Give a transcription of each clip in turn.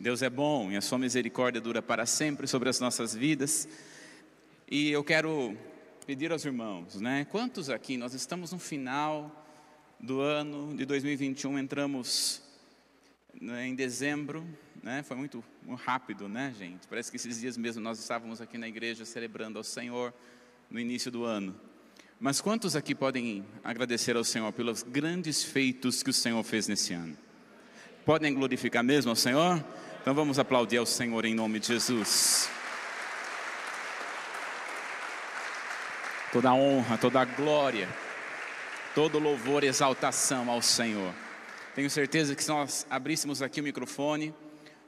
Deus é bom e a sua misericórdia dura para sempre sobre as nossas vidas. E eu quero pedir aos irmãos, né? Quantos aqui nós estamos no final do ano de 2021, entramos né, em dezembro, né? Foi muito, muito rápido, né, gente? Parece que esses dias mesmo nós estávamos aqui na igreja celebrando ao Senhor no início do ano. Mas quantos aqui podem agradecer ao Senhor pelos grandes feitos que o Senhor fez nesse ano? Podem glorificar mesmo ao Senhor? Então vamos aplaudir ao Senhor em nome de Jesus. Toda honra, toda glória, todo louvor e exaltação ao Senhor. Tenho certeza que se nós abríssemos aqui o microfone,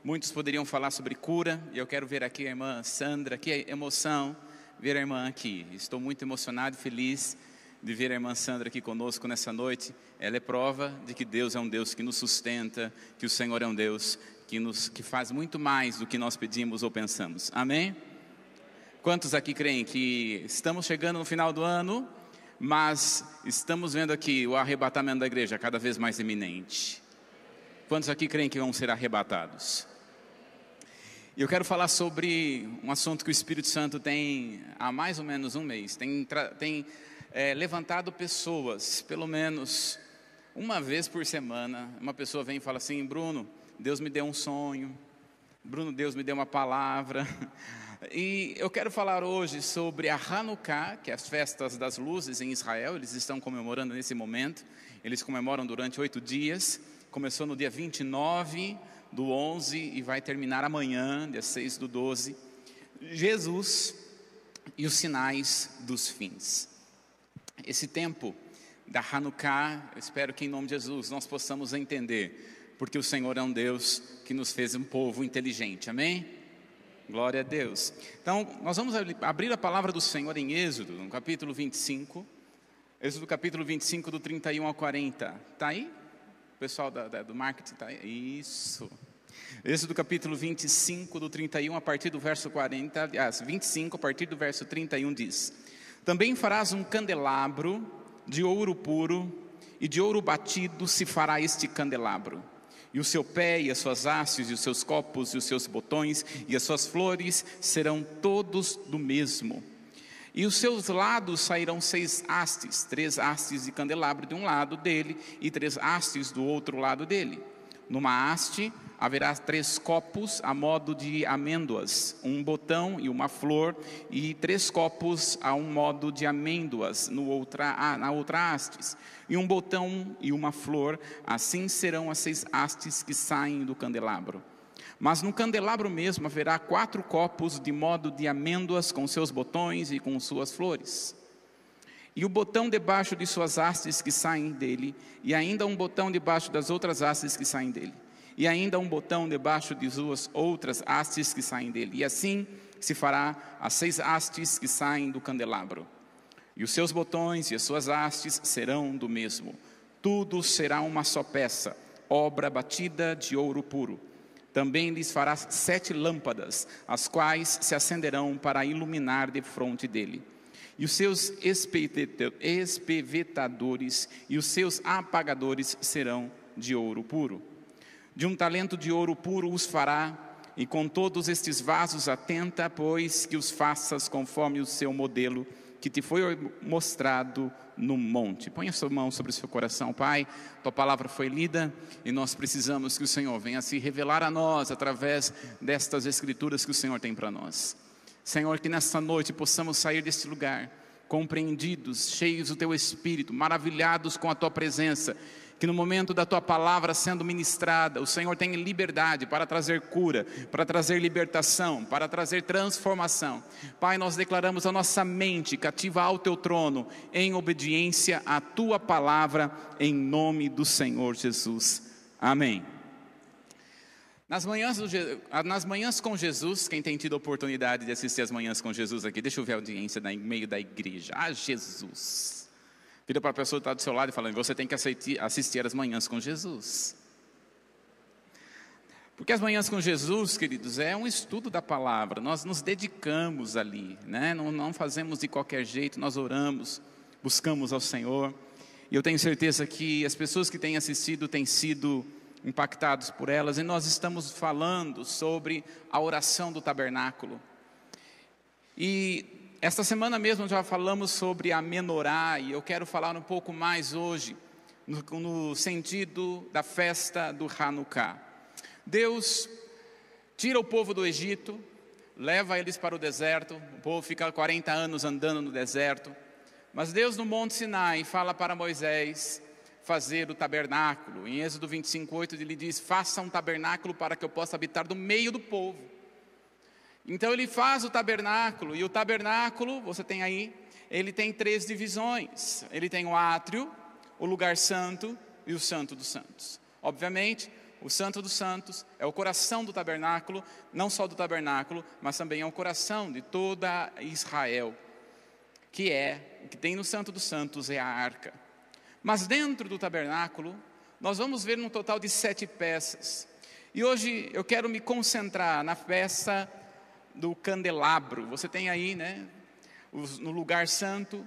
muitos poderiam falar sobre cura, e eu quero ver aqui a irmã Sandra, que emoção ver a irmã aqui. Estou muito emocionado e feliz de ver a irmã Sandra aqui conosco nessa noite. Ela é prova de que Deus é um Deus que nos sustenta, que o Senhor é um Deus que, nos, que faz muito mais do que nós pedimos ou pensamos. Amém? Quantos aqui creem que estamos chegando no final do ano, mas estamos vendo aqui o arrebatamento da igreja cada vez mais iminente? Quantos aqui creem que vão ser arrebatados? Eu quero falar sobre um assunto que o Espírito Santo tem há mais ou menos um mês, tem, tem é, levantado pessoas, pelo menos uma vez por semana, uma pessoa vem e fala assim: Bruno, Deus me deu um sonho. Bruno, Deus me deu uma palavra. E eu quero falar hoje sobre a Hanukkah, que é as festas das luzes em Israel. Eles estão comemorando nesse momento. Eles comemoram durante oito dias. Começou no dia 29 do 11 e vai terminar amanhã, dia 6 do 12. Jesus e os sinais dos fins. Esse tempo da Hanukkah, eu espero que em nome de Jesus nós possamos entender porque o Senhor é um Deus que nos fez um povo inteligente, amém? Glória a Deus. Então, nós vamos abrir a palavra do Senhor em Êxodo, no capítulo 25. Êxodo capítulo 25, do 31 ao 40. Está aí? O pessoal da, da, do marketing está aí? Isso. Êxodo capítulo 25, do 31 a partir do verso 40, aliás, 25 a partir do verso 31 diz: Também farás um candelabro de ouro puro, e de ouro batido se fará este candelabro e o seu pé, e as suas hastes, e os seus copos, e os seus botões, e as suas flores serão todos do mesmo. E os seus lados sairão seis hastes, três hastes de candelabro de um lado dele, e três hastes do outro lado dele. Numa haste haverá três copos a modo de amêndoas, um botão e uma flor, e três copos a um modo de amêndoas no outra, na outra hastes e um botão e uma flor, assim serão as seis hastes que saem do candelabro. Mas no candelabro mesmo haverá quatro copos de modo de amêndoas com seus botões e com suas flores. E o botão debaixo de suas hastes que saem dele, e ainda um botão debaixo das outras hastes que saem dele, e ainda um botão debaixo de suas outras hastes que saem dele. E assim se fará as seis hastes que saem do candelabro e os seus botões e as suas hastes serão do mesmo. Tudo será uma só peça, obra batida de ouro puro. Também lhes fará sete lâmpadas, as quais se acenderão para iluminar de fronte dele. E os seus espevetadores e os seus apagadores serão de ouro puro. De um talento de ouro puro os fará, e com todos estes vasos atenta, pois que os faças conforme o seu modelo que te foi mostrado no monte. Põe a sua mão sobre o seu coração, Pai. Tua palavra foi lida e nós precisamos que o Senhor venha se revelar a nós através destas escrituras que o Senhor tem para nós. Senhor, que nesta noite possamos sair deste lugar compreendidos, cheios do teu espírito, maravilhados com a tua presença que no momento da tua palavra sendo ministrada, o Senhor tenha liberdade para trazer cura, para trazer libertação, para trazer transformação. Pai, nós declaramos a nossa mente cativa ao teu trono, em obediência à tua palavra, em nome do Senhor Jesus. Amém. Nas manhãs, do, nas manhãs com Jesus, quem tem tido a oportunidade de assistir as manhãs com Jesus aqui, deixa eu ver a audiência no meio da igreja. Ah, Jesus. Vira para a pessoa que está do seu lado e fala: você tem que assistir as manhãs com Jesus. Porque as manhãs com Jesus, queridos, é um estudo da palavra, nós nos dedicamos ali, né? não, não fazemos de qualquer jeito, nós oramos, buscamos ao Senhor. E eu tenho certeza que as pessoas que têm assistido têm sido impactados por elas, e nós estamos falando sobre a oração do tabernáculo. E esta semana mesmo já falamos sobre a menorá, e eu quero falar um pouco mais hoje, no, no sentido da festa do Hanukkah. Deus tira o povo do Egito, leva eles para o deserto, o povo fica 40 anos andando no deserto, mas Deus no Monte Sinai fala para Moisés fazer o tabernáculo. Em Êxodo 25, 8 ele diz: Faça um tabernáculo para que eu possa habitar no meio do povo. Então ele faz o tabernáculo, e o tabernáculo, você tem aí, ele tem três divisões: ele tem o átrio, o lugar santo e o santo dos santos. Obviamente, o Santo dos Santos é o coração do tabernáculo, não só do tabernáculo, mas também é o coração de toda Israel, que é, o que tem no Santo dos Santos é a arca. Mas dentro do tabernáculo, nós vamos ver um total de sete peças. E hoje eu quero me concentrar na peça do candelabro. Você tem aí, né, no lugar santo,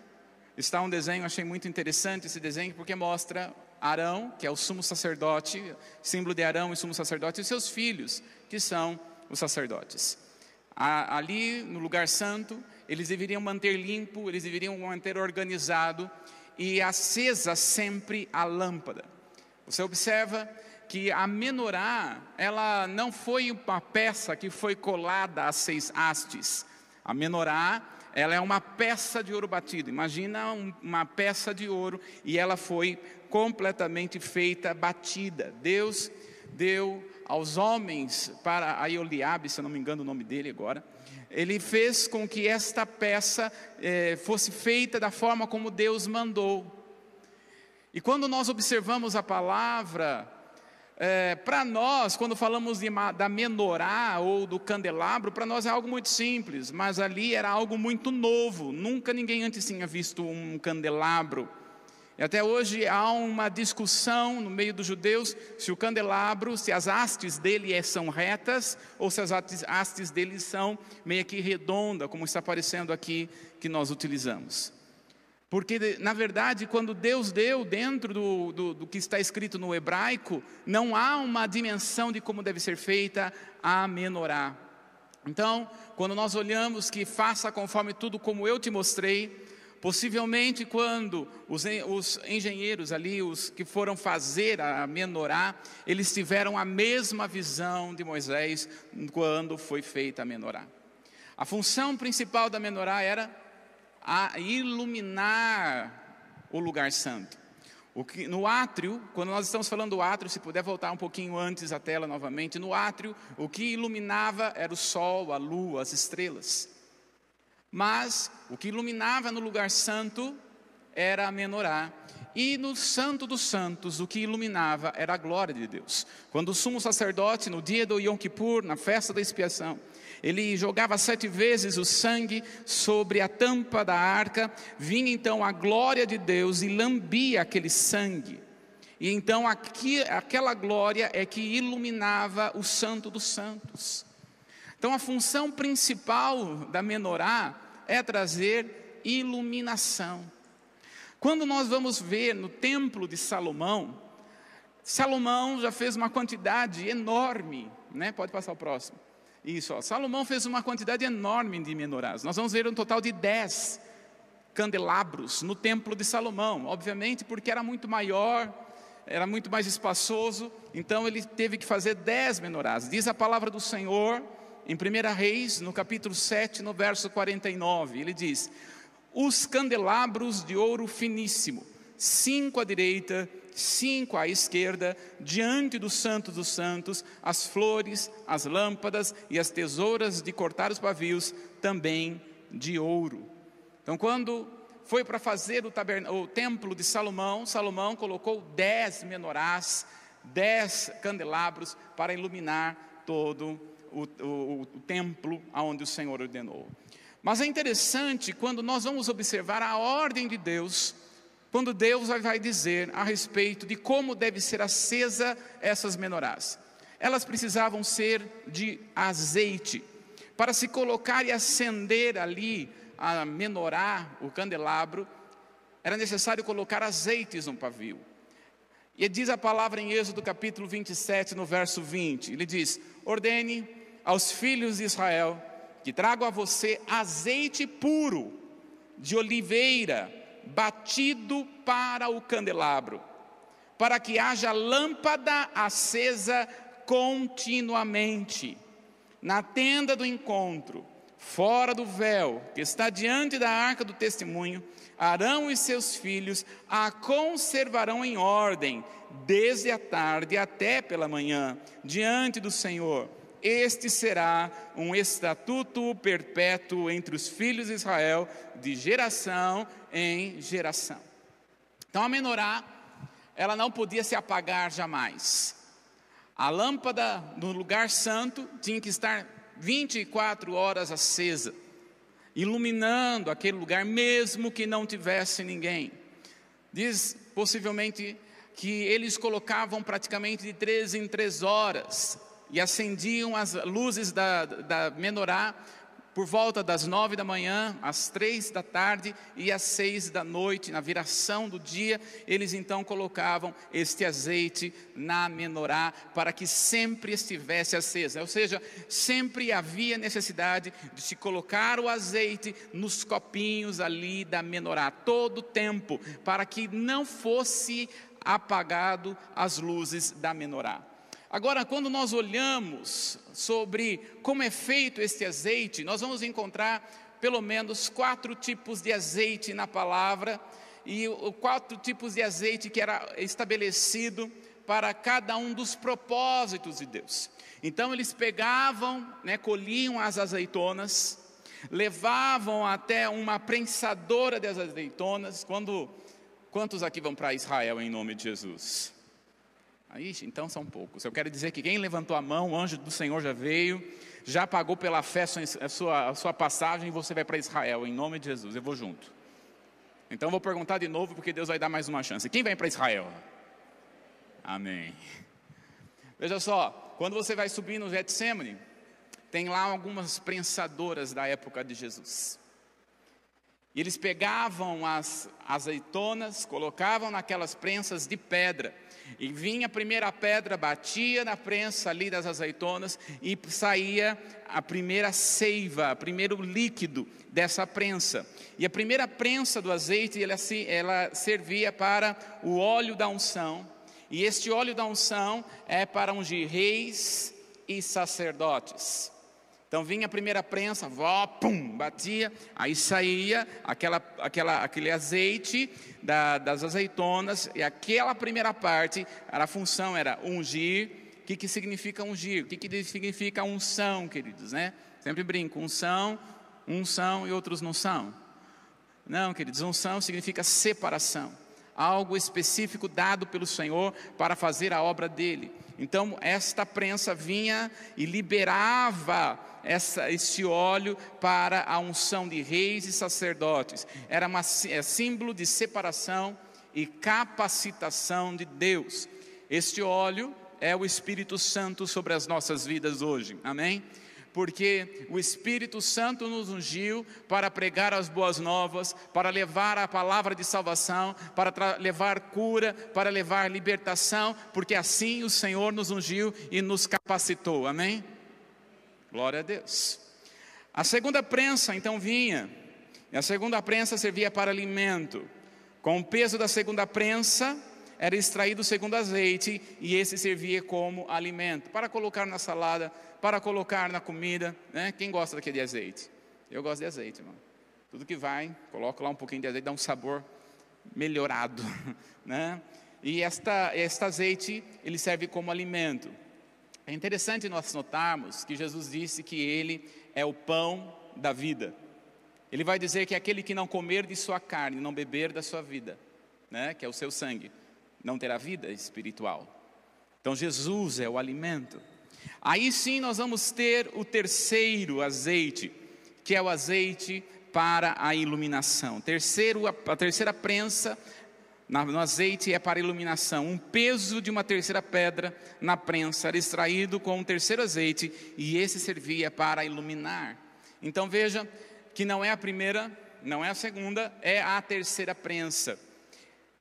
está um desenho, achei muito interessante esse desenho, porque mostra Arão, que é o sumo sacerdote, símbolo de Arão e sumo sacerdote, e seus filhos, que são os sacerdotes. Ali no lugar santo, eles deveriam manter limpo, eles deveriam manter organizado e acesa sempre a lâmpada. Você observa que a menorá, ela não foi uma peça que foi colada a seis hastes. A menorá, ela é uma peça de ouro batido. Imagina uma peça de ouro e ela foi completamente feita, batida. Deus deu aos homens, para a Ioliabe, se eu não me engano o nome dele agora, ele fez com que esta peça eh, fosse feita da forma como Deus mandou. E quando nós observamos a palavra, é, para nós, quando falamos de, da menorá ou do candelabro, para nós é algo muito simples, mas ali era algo muito novo, nunca ninguém antes tinha visto um candelabro. E até hoje há uma discussão no meio dos judeus se o candelabro, se as hastes dele é, são retas ou se as hastes dele são meio que redonda, como está aparecendo aqui que nós utilizamos. Porque, na verdade, quando Deus deu dentro do, do, do, que está escrito no hebraico, não há uma dimensão de como deve ser feita a menorá. Então, quando nós olhamos que faça conforme tudo como eu te mostrei, Possivelmente, quando os, os, engenheiros ali, os que foram fazer a menorá, eles tiveram a mesma visão de Moisés quando foi feita a menorá. A função principal da menorá era a iluminar o lugar santo. O que, no átrio, quando nós estamos falando do átrio, se puder voltar um pouquinho antes a tela novamente, no átrio, o que iluminava era o sol, a lua, as estrelas. Mas o que iluminava no lugar santo era a menorá. E no Santo dos Santos, o que iluminava era a glória de Deus. Quando o sumo sacerdote, no dia do Yom Kippur, na festa da expiação, ele jogava sete vezes o sangue sobre a tampa da arca, vinha então a glória de Deus e lambia aquele sangue. E então aqui, aquela glória é que iluminava o Santo dos Santos. Então a função principal da menorá é trazer iluminação. Quando nós vamos ver no templo de Salomão, Salomão já fez uma quantidade enorme, né? Pode passar o próximo. Isso, ó. Salomão fez uma quantidade enorme de menorás. Nós vamos ver um total de dez candelabros no templo de Salomão, obviamente porque era muito maior, era muito mais espaçoso, então ele teve que fazer dez menorás. Diz a palavra do Senhor em 1 Reis, no capítulo 7, no verso 49, ele diz: Os candelabros de ouro finíssimo, cinco à direita, cinco à esquerda, diante do Santo dos Santos, as flores, as lâmpadas e as tesouras de cortar os pavios, também de ouro. Então, quando foi para fazer o, o, templo de Salomão, Salomão colocou dez menorás, dez candelabros para iluminar todo o o, o, o templo aonde o Senhor ordenou. Mas é interessante quando nós vamos observar a ordem de Deus, quando Deus vai dizer a respeito de como deve ser acesa essas menorás. Elas precisavam ser de azeite. Para se colocar e acender ali a menorá, o candelabro, era necessário colocar azeites no pavio. E diz a palavra em Êxodo capítulo 27, no verso 20: ele diz: Ordene aos filhos de Israel que tragam a você azeite puro de oliveira, batido para o candelabro, para que haja lâmpada acesa continuamente na tenda do encontro, fora do véu, que está diante da arca do testemunho, Arão e seus filhos a conservarão em ordem, desde a tarde até pela manhã, diante do Senhor. Este será um estatuto perpétuo entre os filhos de Israel, de geração em geração. Então a menorá, ela não podia se apagar jamais. A lâmpada no lugar santo tinha que estar 24 horas acesa, iluminando aquele lugar, mesmo que não tivesse ninguém. Diz possivelmente que eles colocavam praticamente de três em três horas e acendiam as luzes da, da menorá por volta das nove da manhã, às três da tarde e às seis da noite, na viração do dia, eles então colocavam este azeite na menorá para que sempre estivesse acesa, ou seja, sempre havia necessidade de se colocar o azeite nos copinhos ali da menorá, todo o tempo, para que não fosse apagado as luzes da menorá. Agora, quando nós olhamos sobre como é feito este azeite, nós vamos encontrar pelo menos quatro tipos de azeite na palavra e quatro tipos de azeite que era estabelecido para cada um dos propósitos de Deus. Então eles pegavam, né, colhiam as azeitonas, levavam até uma prensadora das azeitonas. Quando quantos aqui vão para Israel em nome de Jesus? Aí, então são poucos. Eu quero dizer que quem levantou a mão, o anjo do Senhor já veio, já pagou pela fé a sua, a sua passagem e você vai para Israel, em nome de Jesus. Eu vou junto. Então vou perguntar de novo, porque Deus vai dar mais uma chance. Quem vai para Israel? Amém. Veja só, quando você vai subir no Getsemane, tem lá algumas prensadoras da época de Jesus. E eles pegavam as azeitonas, colocavam naquelas prensas de pedra e vinha a primeira pedra, batia na prensa ali das azeitonas e saía a primeira seiva, o primeiro líquido dessa prensa. E a primeira prensa do azeite, ela, ela servia para o óleo da unção. E este óleo da unção é para ungir reis e sacerdotes. Então vinha a primeira prensa, vó, pum, batia, aí saía aquela, aquela, aquele azeite da, das azeitonas, e aquela primeira parte, a função era ungir. O que, que significa ungir? O que, que significa unção, queridos? Né? Sempre brinco, unção, unção e outros não são. Não, queridos, unção significa separação algo específico dado pelo Senhor para fazer a obra dele. Então, esta prensa vinha e liberava essa, esse óleo para a unção de reis e sacerdotes. Era uma, é símbolo de separação e capacitação de Deus. Este óleo é o Espírito Santo sobre as nossas vidas hoje. Amém? porque o Espírito Santo nos ungiu para pregar as boas novas, para levar a palavra de salvação, para levar cura, para levar libertação, porque assim o Senhor nos ungiu e nos capacitou. Amém? Glória a Deus. A segunda prensa então vinha, e a segunda prensa servia para alimento. Com o peso da segunda prensa, era extraído o segundo azeite, e esse servia como alimento, para colocar na salada, para colocar na comida. Né? Quem gosta daquele azeite? Eu gosto de azeite, irmão. Tudo que vai, coloco lá um pouquinho de azeite, dá um sabor melhorado. Né? E esta, este azeite, ele serve como alimento. É interessante nós notarmos que Jesus disse que Ele é o pão da vida. Ele vai dizer que aquele que não comer de sua carne, não beber da sua vida, né, que é o seu sangue, não terá vida espiritual. Então Jesus é o alimento. Aí sim nós vamos ter o terceiro azeite, que é o azeite para a iluminação. Terceiro, a terceira prensa no azeite é para iluminação. Um peso de uma terceira pedra na prensa era extraído com um terceiro azeite e esse servia para iluminar. Então veja que não é a primeira, não é a segunda, é a terceira prensa.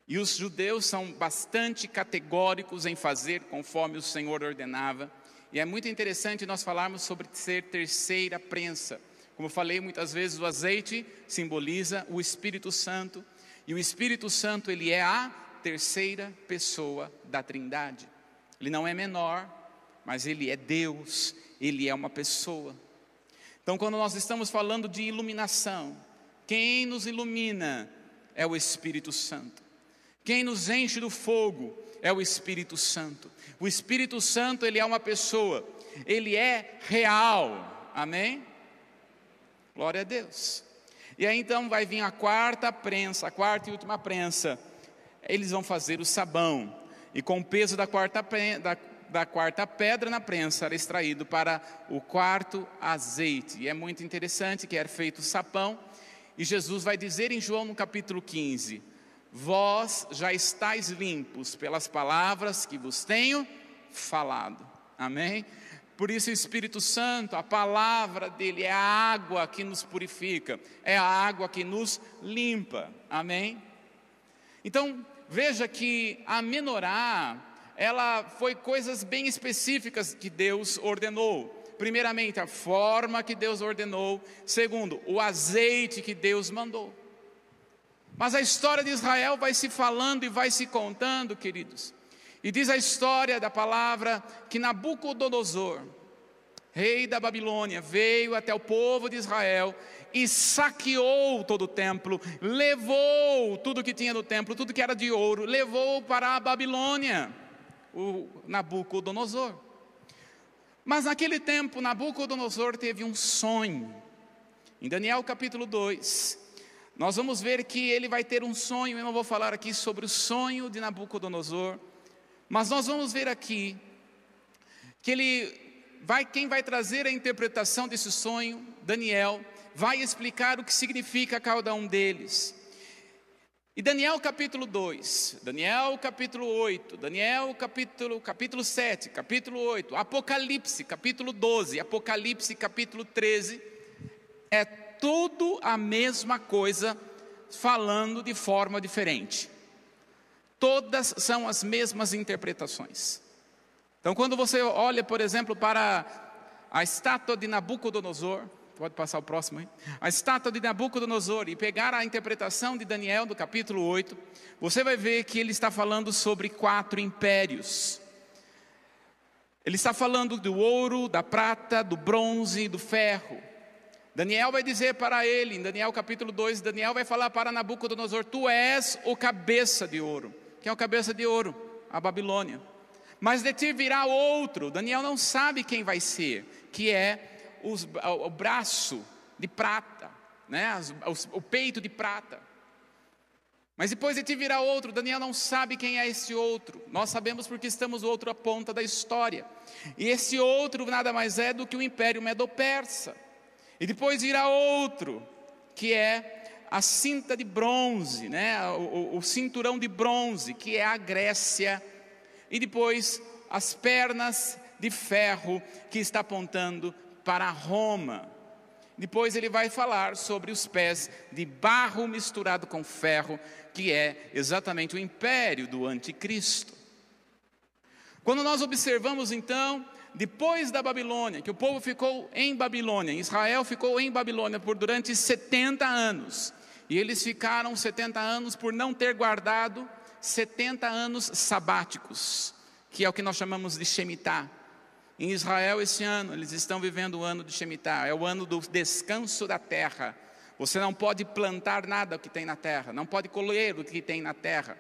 E os judeus são bastante categóricos em fazer conforme o Senhor ordenava. E é muito interessante nós falarmos sobre ser terceira prensa. Como falei muitas vezes, o azeite simboliza o Espírito Santo, e o Espírito Santo, ele é a terceira pessoa da Trindade. Ele não é menor, mas ele é Deus, ele é uma pessoa. Então, quando nós estamos falando de iluminação, quem nos ilumina é o Espírito Santo. Quem nos enche do fogo é o Espírito Santo. O Espírito Santo, ele é uma pessoa, ele é real. Amém? Glória a Deus. E aí então vai vir a quarta prensa, a quarta e última prensa. Eles vão fazer o sabão. E com o peso da quarta, da, da quarta pedra na prensa era extraído para o quarto azeite. E é muito interessante que era feito o sapão. E Jesus vai dizer em João no capítulo 15: Vós já estáis limpos pelas palavras que vos tenho falado. Amém? Por isso, o Espírito Santo, a palavra dele é a água que nos purifica, é a água que nos limpa. Amém? Então, veja que a menorá, ela foi coisas bem específicas que Deus ordenou. Primeiramente, a forma que Deus ordenou. Segundo, o azeite que Deus mandou. Mas a história de Israel vai se falando e vai se contando, queridos. E diz a história da palavra que Nabucodonosor, rei da Babilônia, veio até o povo de Israel e saqueou todo o templo, levou tudo que tinha no templo, tudo que era de ouro, levou para a Babilônia, o Nabucodonosor. Mas naquele tempo, Nabucodonosor teve um sonho. Em Daniel capítulo 2, nós vamos ver que ele vai ter um sonho, eu não vou falar aqui sobre o sonho de Nabucodonosor, mas nós vamos ver aqui que ele vai quem vai trazer a interpretação desse sonho, Daniel, vai explicar o que significa cada um deles. E Daniel capítulo 2, Daniel capítulo 8, Daniel capítulo, capítulo 7, capítulo 8, Apocalipse capítulo 12, Apocalipse capítulo 13, é tudo a mesma coisa, falando de forma diferente. Todas são as mesmas interpretações. Então, quando você olha, por exemplo, para a estátua de Nabucodonosor, pode passar o próximo aí, a estátua de Nabucodonosor e pegar a interpretação de Daniel do capítulo 8, você vai ver que ele está falando sobre quatro impérios. Ele está falando do ouro, da prata, do bronze do ferro. Daniel vai dizer para ele, em Daniel capítulo 2, Daniel vai falar para Nabucodonosor: Tu és o cabeça de ouro. Quem é o cabeça de ouro? A Babilônia. Mas de ti virá outro, Daniel não sabe quem vai ser, que é os, o, o, braço de prata, né? o, o peito de prata. Mas depois de ti virá outro, Daniel não sabe quem é esse outro. Nós sabemos porque estamos outra ponta da história. E esse outro nada mais é do que o Império Medo-Persa. E depois virá outro, que é a cinta de bronze, né? O, o, o, cinturão de bronze, que é a Grécia, e depois as pernas de ferro, que está apontando para Roma. Depois ele vai falar sobre os pés de barro misturado com ferro, que é exatamente o império do anticristo. Quando nós observamos então depois da Babilônia, que o povo ficou em Babilônia, Israel ficou em Babilônia por durante 70 anos, e eles ficaram 70 anos por não ter guardado 70 anos sabáticos, que é o que nós chamamos de Shemitah. Em Israel, esse ano, eles estão vivendo o ano de Shemitah, é o ano do descanso da terra. Você não pode plantar nada que tem na terra, não pode colher o que tem na terra.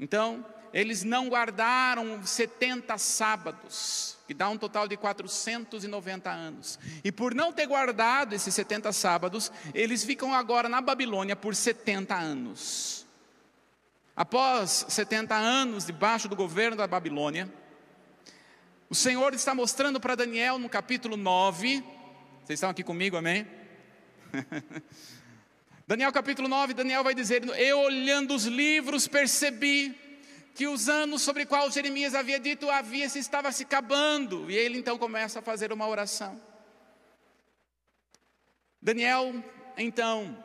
Então, eles não guardaram 70 sábados, que dá um total de 490 anos. E por não ter guardado esses 70 sábados, eles ficam agora na Babilônia por 70 anos. Após 70 anos debaixo do governo da Babilônia, o Senhor está mostrando para Daniel no capítulo 9. Vocês estão aqui comigo, amém? Daniel capítulo 9, Daniel vai dizer: Eu olhando os livros percebi que os anos sobre qual Jeremias havia dito havia se estava se acabando, e ele então começa a fazer uma oração. Daniel, então,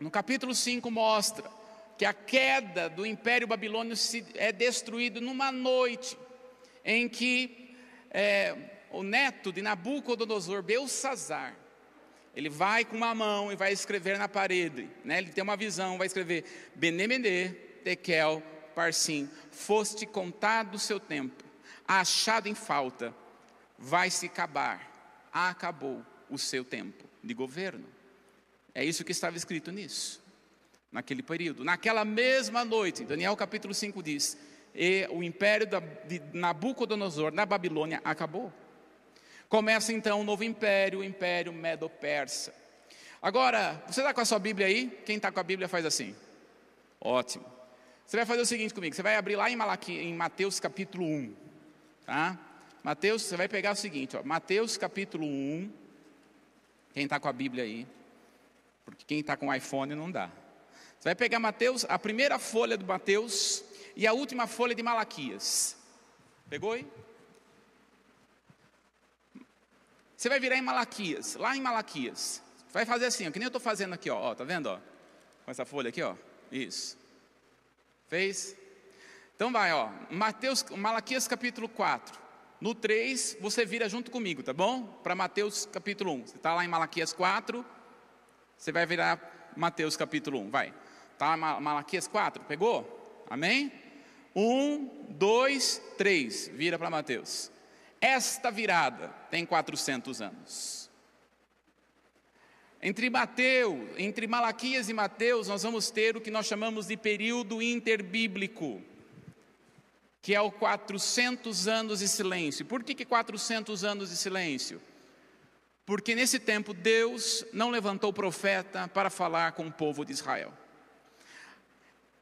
no capítulo 5 mostra que a queda do Império Babilônio é destruído numa noite em que é, o neto de Nabucodonosor, Belsazar, ele vai com uma mão e vai escrever na parede, né? ele tem uma visão, vai escrever Benemene, Tekel, Parsim, foste contado o seu tempo, achado em falta, vai se acabar, acabou o seu tempo de governo. É isso que estava escrito nisso, naquele período. Naquela mesma noite, Daniel capítulo 5 diz: e o império de Nabucodonosor na Babilônia acabou. Começa então um novo império, o império Medo-Persa. Agora, você está com a sua Bíblia aí? Quem está com a Bíblia faz assim. Ótimo. Você vai fazer o seguinte comigo: você vai abrir lá em, Malaqui, em Mateus capítulo 1. Tá? Mateus, você vai pegar o seguinte: ó, Mateus capítulo 1. Quem está com a Bíblia aí? Porque quem está com o iPhone não dá. Você vai pegar Mateus, a primeira folha do Mateus e a última folha de Malaquias. Pegou aí? Você vai virar em Malaquias, lá em Malaquias. Vai fazer assim, ó, que nem eu estou fazendo aqui, ó, ó, tá vendo, ó? Com essa folha aqui, ó. Isso. Fez? Então vai, ó. Mateus, Malaquias capítulo 4. No 3, você vira junto comigo, tá bom? Para Mateus capítulo 1. Você está lá em Malaquias 4, você vai virar Mateus capítulo 1. Vai. Tá Malaquias 4, pegou? Amém? 1, 2, 3. Vira para Mateus. Esta virada tem 400 anos. Entre Mateus, entre Malaquias e Mateus, nós vamos ter o que nós chamamos de período interbíblico, que é o 400 anos de silêncio. Por que, que 400 anos de silêncio? Porque nesse tempo Deus não levantou profeta para falar com o povo de Israel.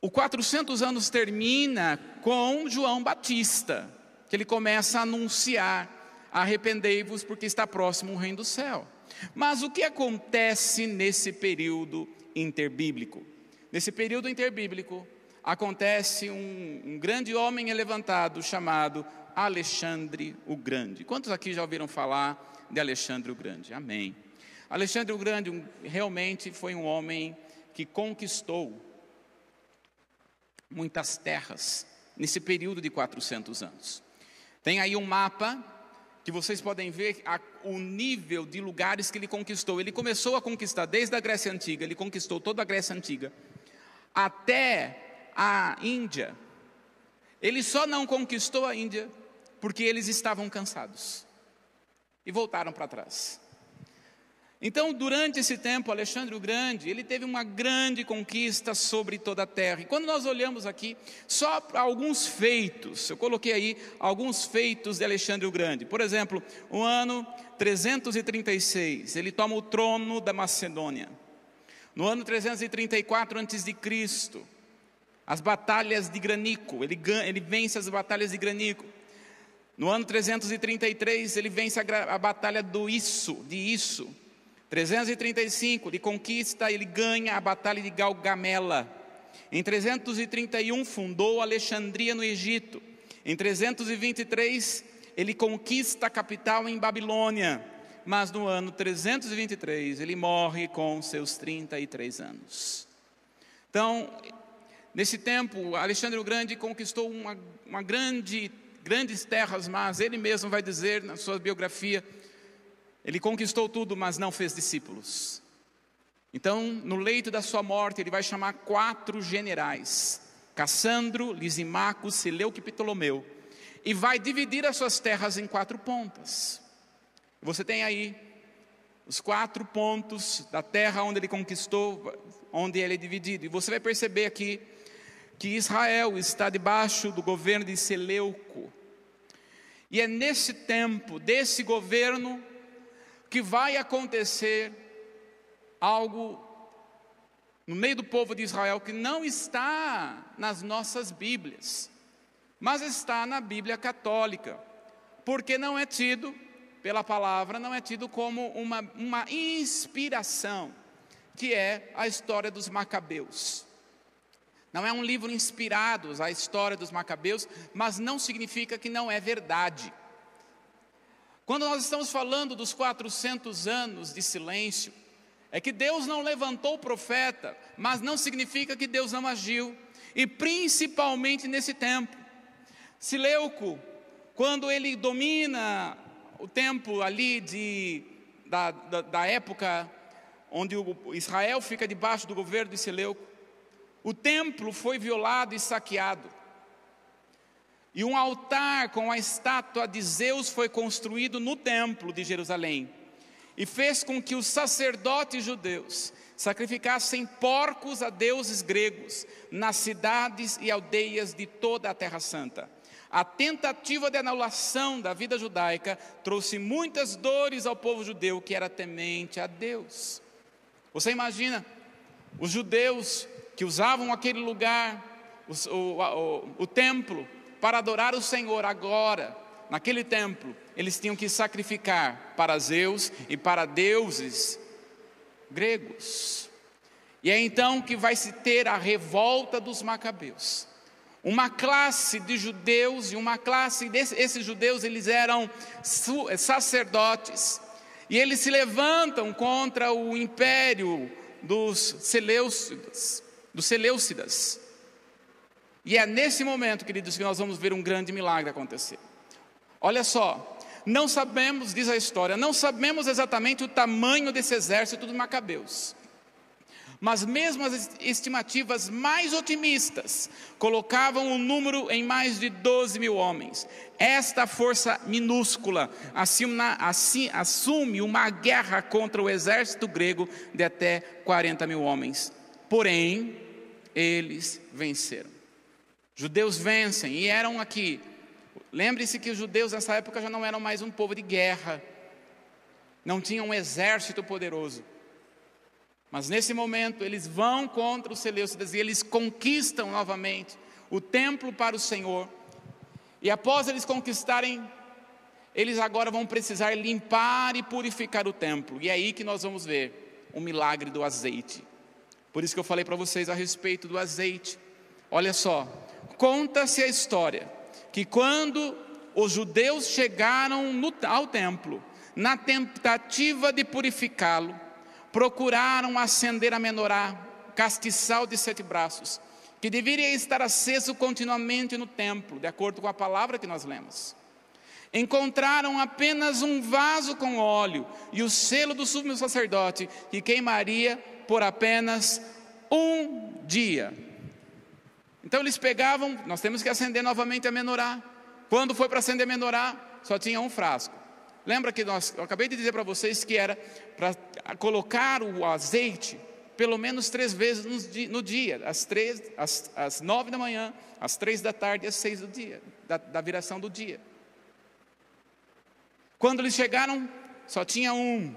O 400 anos termina com João Batista, que ele começa a anunciar: arrependei-vos, porque está próximo o reino do céu. Mas o que acontece nesse período interbíblico? Nesse período interbíblico, acontece um, um grande homem levantado chamado Alexandre o Grande. Quantos aqui já ouviram falar de Alexandre o Grande? Amém. Alexandre o Grande realmente foi um homem que conquistou muitas terras nesse período de 400 anos. Tem aí um mapa que vocês podem ver a, o nível de lugares que ele conquistou. Ele começou a conquistar desde a Grécia Antiga, ele conquistou toda a Grécia Antiga, até a Índia. Ele só não conquistou a Índia porque eles estavam cansados e voltaram para trás. Então, durante esse tempo, Alexandre o Grande, ele teve uma grande conquista sobre toda a terra. E quando nós olhamos aqui, só alguns feitos, eu coloquei aí alguns feitos de Alexandre o Grande. Por exemplo, o ano 336, ele toma o trono da Macedônia. No ano 334 a.C., as batalhas de Granico, ele, ele vence as batalhas de Granico. No ano 333, ele vence a, a batalha do Isso, de Isso. 335, ele conquista, ele ganha a batalha de Galgamela. Em 331, fundou Alexandria no Egito. Em 323, ele conquista a capital em Babilônia. Mas no ano 323, ele morre com seus 33 anos. Então, nesse tempo, Alexandre o Grande conquistou uma, uma grande, grandes terras, mas ele mesmo vai dizer na sua biografia ele conquistou tudo, mas não fez discípulos. Então, no leito da sua morte, ele vai chamar quatro generais: Cassandro, Lisimaco, Seleuco e Ptolomeu, e vai dividir as suas terras em quatro pontas. Você tem aí os quatro pontos da terra onde ele conquistou, onde ele é dividido. E você vai perceber aqui que Israel está debaixo do governo de Seleuco. E é nesse tempo desse governo que vai acontecer algo no meio do povo de Israel que não está nas nossas Bíblias, mas está na Bíblia católica, porque não é tido, pela palavra, não é tido como uma, uma inspiração, que é a história dos Macabeus. Não é um livro inspirado à história dos Macabeus, mas não significa que não é verdade. Quando nós estamos falando dos 400 anos de silêncio, é que Deus não levantou o profeta, mas não significa que Deus não agiu, e principalmente nesse tempo. Sileuco, quando ele domina o tempo ali de, da, da, da época onde Israel fica debaixo do governo de Seleuco, o templo foi violado e saqueado. E um altar com a estátua de Zeus foi construído no templo de Jerusalém. E fez com que os sacerdotes judeus sacrificassem porcos a deuses gregos nas cidades e aldeias de toda a Terra Santa. A tentativa de anulação da vida judaica trouxe muitas dores ao povo judeu que era temente a Deus. Você imagina os judeus que usavam aquele lugar, o, o, o, o templo, para adorar o Senhor agora, naquele templo, eles tinham que sacrificar para Zeus e para deuses gregos. E é então que vai se ter a revolta dos macabeus. Uma classe de judeus e uma classe desses esses judeus, eles eram sacerdotes. E eles se levantam contra o império dos Seleucidas, dos Seleucidas. E é nesse momento, queridos, que nós vamos ver um grande milagre acontecer. Olha só, não sabemos, diz a história, não sabemos exatamente o tamanho desse exército de Macabeus. Mas mesmo as estimativas mais otimistas colocavam o número em mais de 12 mil homens. Esta força minúscula assume uma guerra contra o exército grego de até 40 mil homens. Porém, eles venceram. Judeus vencem e eram aqui. Lembre-se que os judeus nessa época já não eram mais um povo de guerra, não tinham um exército poderoso. Mas nesse momento eles vão contra os Seleucidas e eles conquistam novamente o templo para o Senhor. E após eles conquistarem, eles agora vão precisar limpar e purificar o templo. E é aí que nós vamos ver o milagre do azeite. Por isso que eu falei para vocês a respeito do azeite. Olha só, Conta-se a história que quando os judeus chegaram no, ao templo, na tentativa de purificá-lo, procuraram acender a menorá, castiçal de sete braços, que deveria estar aceso continuamente no templo, de acordo com a palavra que nós lemos. Encontraram apenas um vaso com óleo e o selo do sumo sacerdote, que queimaria por apenas um dia. Então eles pegavam, nós temos que acender novamente a menorá. Quando foi para acender a menorá, só tinha um frasco. Lembra que nós, eu acabei de dizer para vocês que era para colocar o azeite pelo menos três vezes no dia, às, três, às, às nove da manhã, às três da tarde e às seis do dia, da, da viração do dia. Quando eles chegaram, só tinha um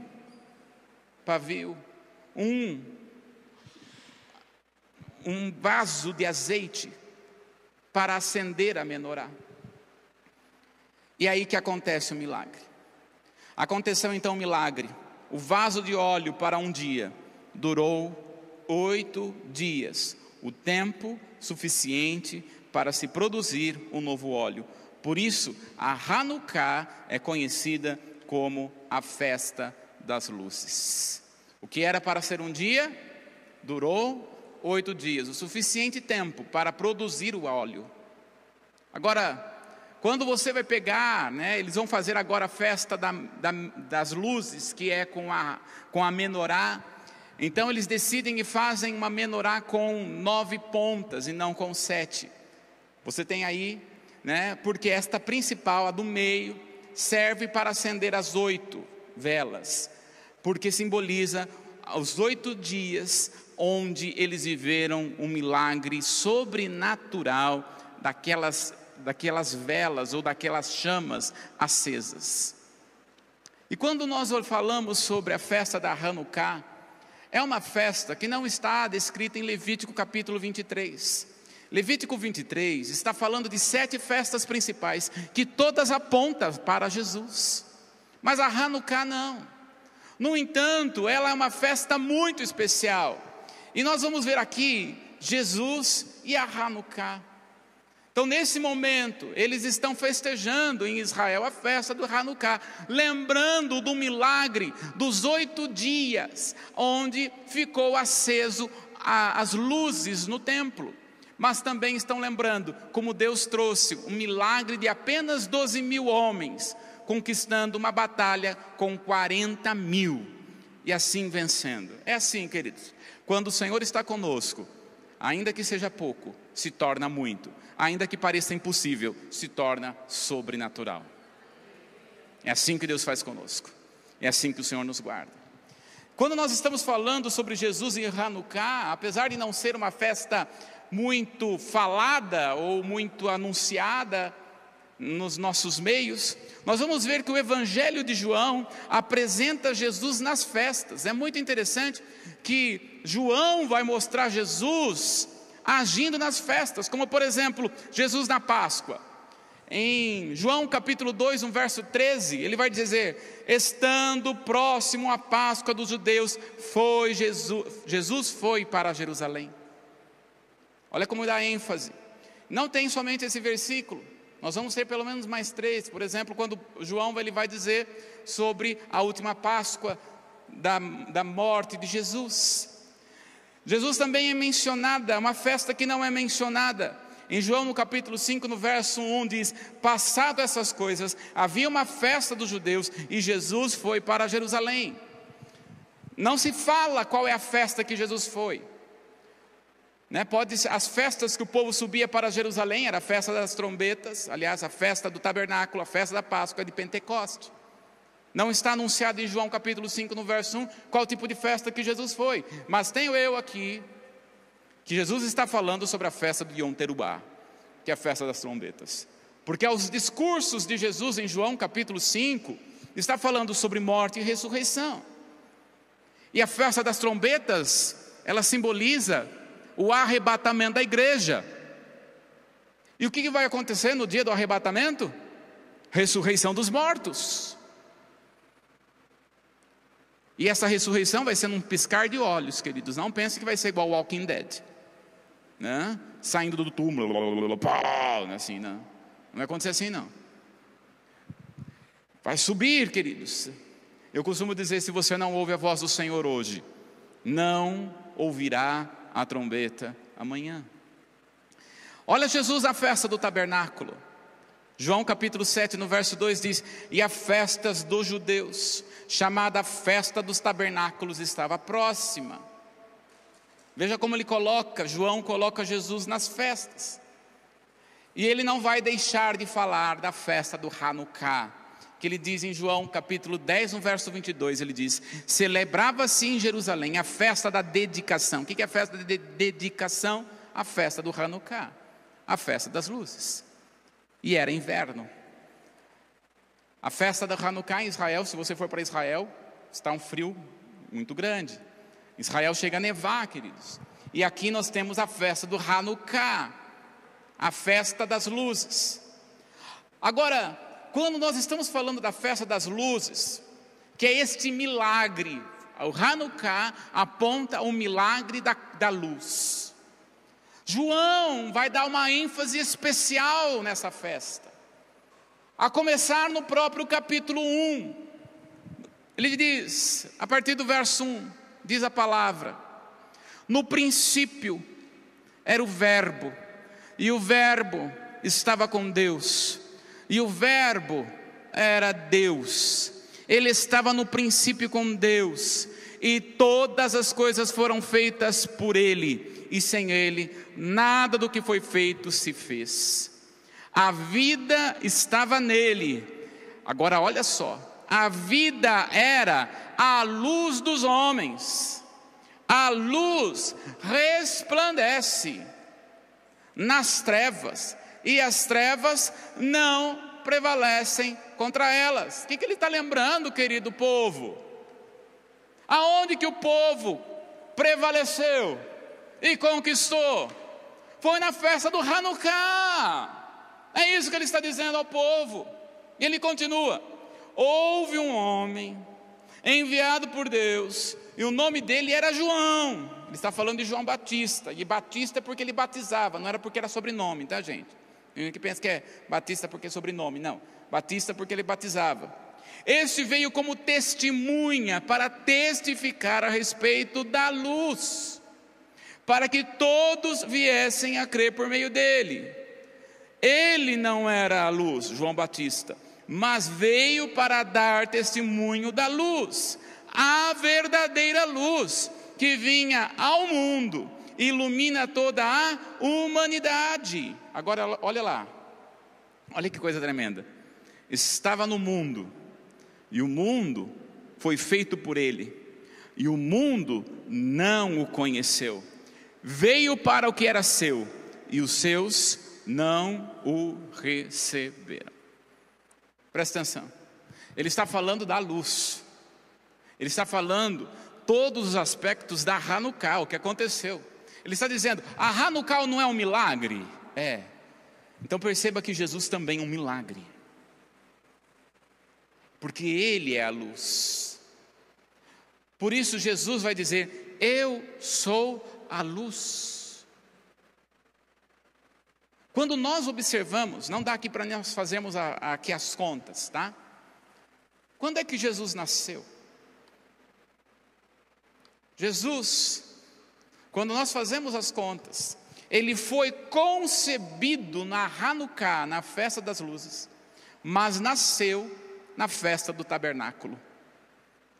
pavio, um um vaso de azeite para acender a menorá. E aí que acontece o milagre. Aconteceu então o milagre. O vaso de óleo para um dia durou oito dias, o tempo suficiente para se produzir um novo óleo. Por isso, a Hanukkah é conhecida como a festa das luzes. O que era para ser um dia, durou oito dias, o suficiente tempo para produzir o óleo. Agora, quando você vai pegar, né, eles vão fazer agora a festa da, da, das luzes, que é com a, com a menorá. Então eles decidem e fazem uma menorá com nove pontas e não com sete. Você tem aí, né, porque esta principal, a do meio, serve para acender as oito velas, porque simboliza os oito dias onde eles viveram um milagre sobrenatural daquelas, daquelas velas ou daquelas chamas acesas. E quando nós falamos sobre a festa da Hanukkah, é uma festa que não está descrita em Levítico capítulo 23. Levítico 23 está falando de sete festas principais, que todas apontam para Jesus. Mas a Hanukkah não. No entanto, ela é uma festa muito especial. E nós vamos ver aqui Jesus e a Hanukkah. Então, nesse momento, eles estão festejando em Israel a festa do Hanukkah, lembrando do milagre dos oito dias, onde ficou aceso a, as luzes no templo. Mas também estão lembrando como Deus trouxe um milagre de apenas 12 mil homens, conquistando uma batalha com 40 mil, e assim vencendo. É assim, queridos, quando o Senhor está conosco, ainda que seja pouco, se torna muito ainda que pareça impossível, se torna sobrenatural. É assim que Deus faz conosco. É assim que o Senhor nos guarda. Quando nós estamos falando sobre Jesus e Hanukkah, apesar de não ser uma festa muito falada ou muito anunciada nos nossos meios, nós vamos ver que o Evangelho de João apresenta Jesus nas festas. É muito interessante que João vai mostrar Jesus agindo nas festas, como por exemplo, Jesus na Páscoa. Em João capítulo 2, um verso 13, ele vai dizer: Estando próximo à Páscoa dos judeus, foi Jesus, Jesus foi para Jerusalém. Olha como dá ênfase. Não tem somente esse versículo, nós vamos ter pelo menos mais três. Por exemplo, quando João ele vai dizer sobre a última Páscoa da, da morte de Jesus. Jesus também é mencionada, uma festa que não é mencionada. Em João no capítulo 5, no verso 1 diz: Passado essas coisas, havia uma festa dos judeus e Jesus foi para Jerusalém. Não se fala qual é a festa que Jesus foi. Né, pode as festas que o povo subia para Jerusalém era a festa das trombetas, aliás, a festa do tabernáculo, a festa da Páscoa de Pentecoste. Não está anunciado em João capítulo 5, no verso 1, qual tipo de festa que Jesus foi. Mas tenho eu aqui que Jesus está falando sobre a festa do Yom Terubá, que é a festa das trombetas. Porque aos discursos de Jesus em João capítulo 5, está falando sobre morte e ressurreição. E a festa das trombetas, ela simboliza o arrebatamento da igreja. E o que vai acontecer no dia do arrebatamento? Ressurreição dos mortos. E essa ressurreição vai ser num piscar de olhos, queridos. Não pense que vai ser igual Walking Dead, né? Saindo do túmulo, assim, não. Não vai acontecer assim, não. Vai subir, queridos. Eu costumo dizer: se você não ouve a voz do Senhor hoje, não ouvirá a trombeta amanhã. Olha Jesus na festa do tabernáculo. João capítulo 7, no verso 2 diz: E a festas dos judeus, chamada festa dos tabernáculos, estava próxima. Veja como ele coloca, João coloca Jesus nas festas. E ele não vai deixar de falar da festa do Hanukkah, que ele diz em João capítulo 10, no verso 22, ele diz: Celebrava-se em Jerusalém a festa da dedicação. O que é a festa de dedicação? A festa do Hanukkah, a festa das luzes e era inverno. A festa da Hanukkah em Israel, se você for para Israel, está um frio muito grande. Israel chega a nevar, queridos. E aqui nós temos a festa do Hanukkah, a festa das luzes. Agora, quando nós estamos falando da festa das luzes, que é este milagre, o Hanukkah aponta o milagre da, da luz. João vai dar uma ênfase especial nessa festa. A começar no próprio capítulo 1. Ele diz, a partir do verso 1, diz a palavra: No princípio era o Verbo, e o Verbo estava com Deus, e o Verbo era Deus. Ele estava no princípio com Deus, e todas as coisas foram feitas por Ele e sem ele nada do que foi feito se fez. A vida estava nele. Agora olha só, a vida era a luz dos homens. A luz resplandece nas trevas, e as trevas não prevalecem contra elas. O que, que ele está lembrando, querido povo? Aonde que o povo prevaleceu? e conquistou. Foi na festa do Hanukkah. É isso que ele está dizendo ao povo. E ele continua: Houve um homem enviado por Deus, e o nome dele era João. Ele está falando de João Batista, e Batista é porque ele batizava, não era porque era sobrenome, tá, gente? Tem que pensa que é Batista porque é sobrenome. Não, Batista porque ele batizava. Este veio como testemunha para testificar a respeito da luz, para que todos viessem a crer por meio dele. Ele não era a luz, João Batista, mas veio para dar testemunho da luz, a verdadeira luz que vinha ao mundo, ilumina toda a humanidade. Agora, olha lá, olha que coisa tremenda. Estava no mundo, e o mundo foi feito por ele, e o mundo não o conheceu. Veio para o que era seu, e os seus não o receberam. Presta atenção, ele está falando da luz, ele está falando todos os aspectos da Hanukkah, o que aconteceu. Ele está dizendo: a Hanukkah não é um milagre? É. Então perceba que Jesus também é um milagre. Porque Ele é a luz. Por isso Jesus vai dizer: Eu sou a luz. Quando nós observamos, não dá aqui para nós fazermos aqui as contas, tá? Quando é que Jesus nasceu? Jesus, quando nós fazemos as contas, ele foi concebido na Hanukkah, na festa das luzes, mas nasceu na festa do tabernáculo.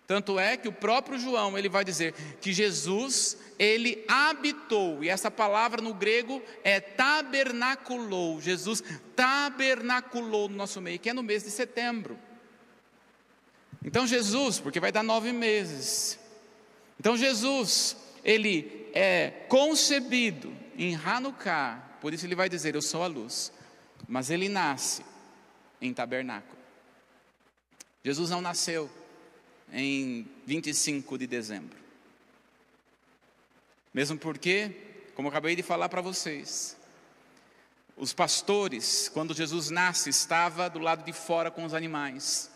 Tanto é que o próprio João, ele vai dizer que Jesus, ele habitou, e essa palavra no grego é tabernaculou. Jesus tabernaculou no nosso meio, que é no mês de setembro. Então Jesus, porque vai dar nove meses, então Jesus, ele é concebido em Hanukkah, por isso ele vai dizer: Eu sou a luz, mas ele nasce em tabernáculo. Jesus não nasceu em 25 de dezembro. Mesmo porque, como eu acabei de falar para vocês, os pastores, quando Jesus nasce, estava do lado de fora com os animais.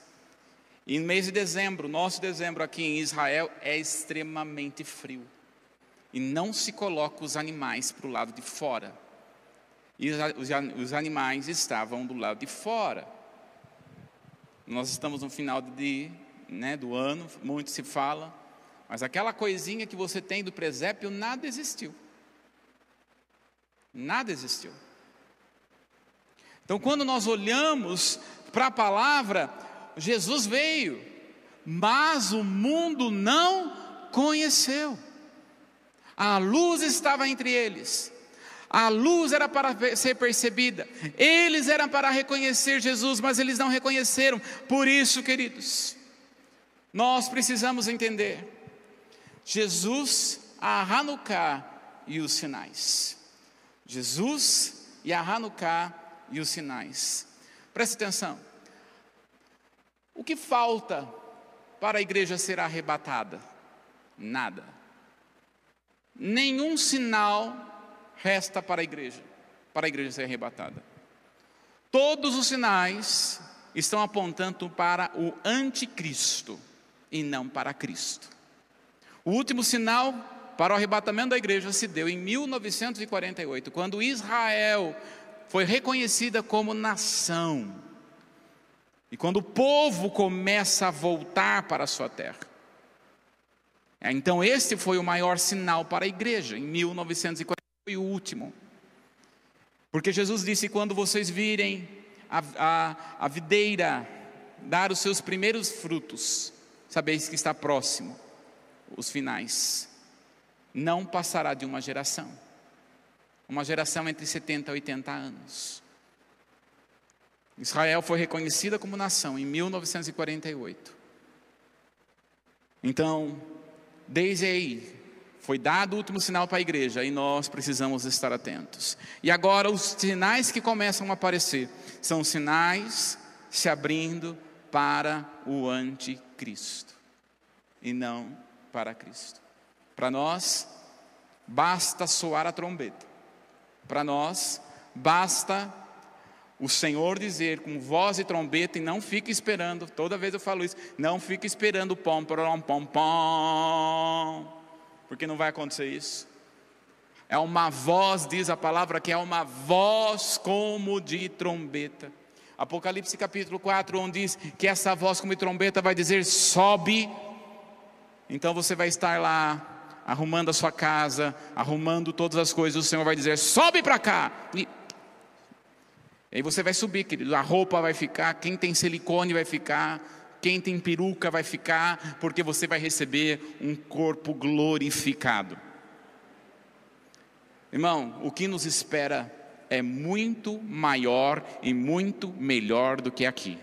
E no mês de dezembro, nosso dezembro aqui em Israel é extremamente frio. E não se coloca os animais para o lado de fora. E os animais estavam do lado de fora. Nós estamos no final de, né, do ano, muito se fala, mas aquela coisinha que você tem do presépio, nada existiu. Nada existiu. Então, quando nós olhamos para a palavra, Jesus veio, mas o mundo não conheceu. A luz estava entre eles. A luz era para ser percebida. Eles eram para reconhecer Jesus, mas eles não reconheceram. Por isso, queridos, nós precisamos entender. Jesus, a Hanukkah e os sinais. Jesus e a Hanukkah e os sinais. Preste atenção. O que falta para a igreja ser arrebatada? Nada. Nenhum sinal resta para a igreja, para a igreja ser arrebatada. Todos os sinais estão apontando para o anticristo e não para Cristo. O último sinal para o arrebatamento da igreja se deu em 1948, quando Israel foi reconhecida como nação. E quando o povo começa a voltar para a sua terra. É, então, esse foi o maior sinal para a igreja, em 1940, foi o último. Porque Jesus disse: quando vocês virem a, a, a videira dar os seus primeiros frutos, sabeis que está próximo os finais. Não passará de uma geração, uma geração entre 70 e 80 anos. Israel foi reconhecida como nação em 1948. Então, desde aí, foi dado o último sinal para a igreja e nós precisamos estar atentos. E agora, os sinais que começam a aparecer são sinais se abrindo para o anticristo e não para Cristo. Para nós, basta soar a trombeta. Para nós, basta o Senhor dizer com voz e trombeta e não fique esperando, toda vez eu falo isso, não fique esperando pom, pom, pom, pom, porque não vai acontecer isso. É uma voz, diz a palavra, que é uma voz como de trombeta. Apocalipse capítulo 4, onde diz que essa voz como de trombeta vai dizer: sobe. Então você vai estar lá arrumando a sua casa, arrumando todas as coisas, o Senhor vai dizer: sobe para cá. E aí você vai subir, querido. A roupa vai ficar, quem tem silicone vai ficar, quem tem peruca vai ficar, porque você vai receber um corpo glorificado. Irmão, o que nos espera é muito maior e muito melhor do que aqui.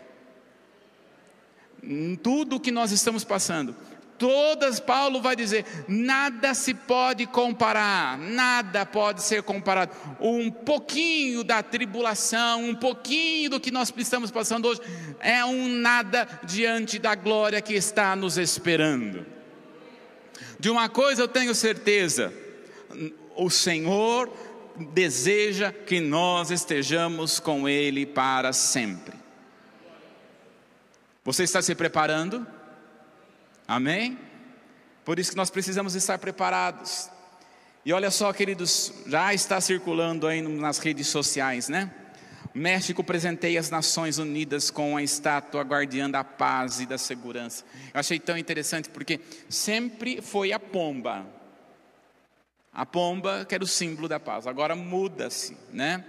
Tudo que nós estamos passando, todas, Paulo vai dizer, nada se pode comparar, nada pode ser comparado. Um pouquinho da tribulação, um pouquinho do que nós estamos passando hoje, é um nada diante da glória que está nos esperando. De uma coisa eu tenho certeza, o Senhor deseja que nós estejamos com Ele para sempre. Você está se preparando? Amém? Por isso que nós precisamos estar preparados. E olha só, queridos, já está circulando aí nas redes sociais, né? México presenteia as Nações Unidas com a estátua guardiã da paz e da segurança. Eu achei tão interessante porque sempre foi a pomba, a pomba, que era o símbolo da paz, agora muda-se, né?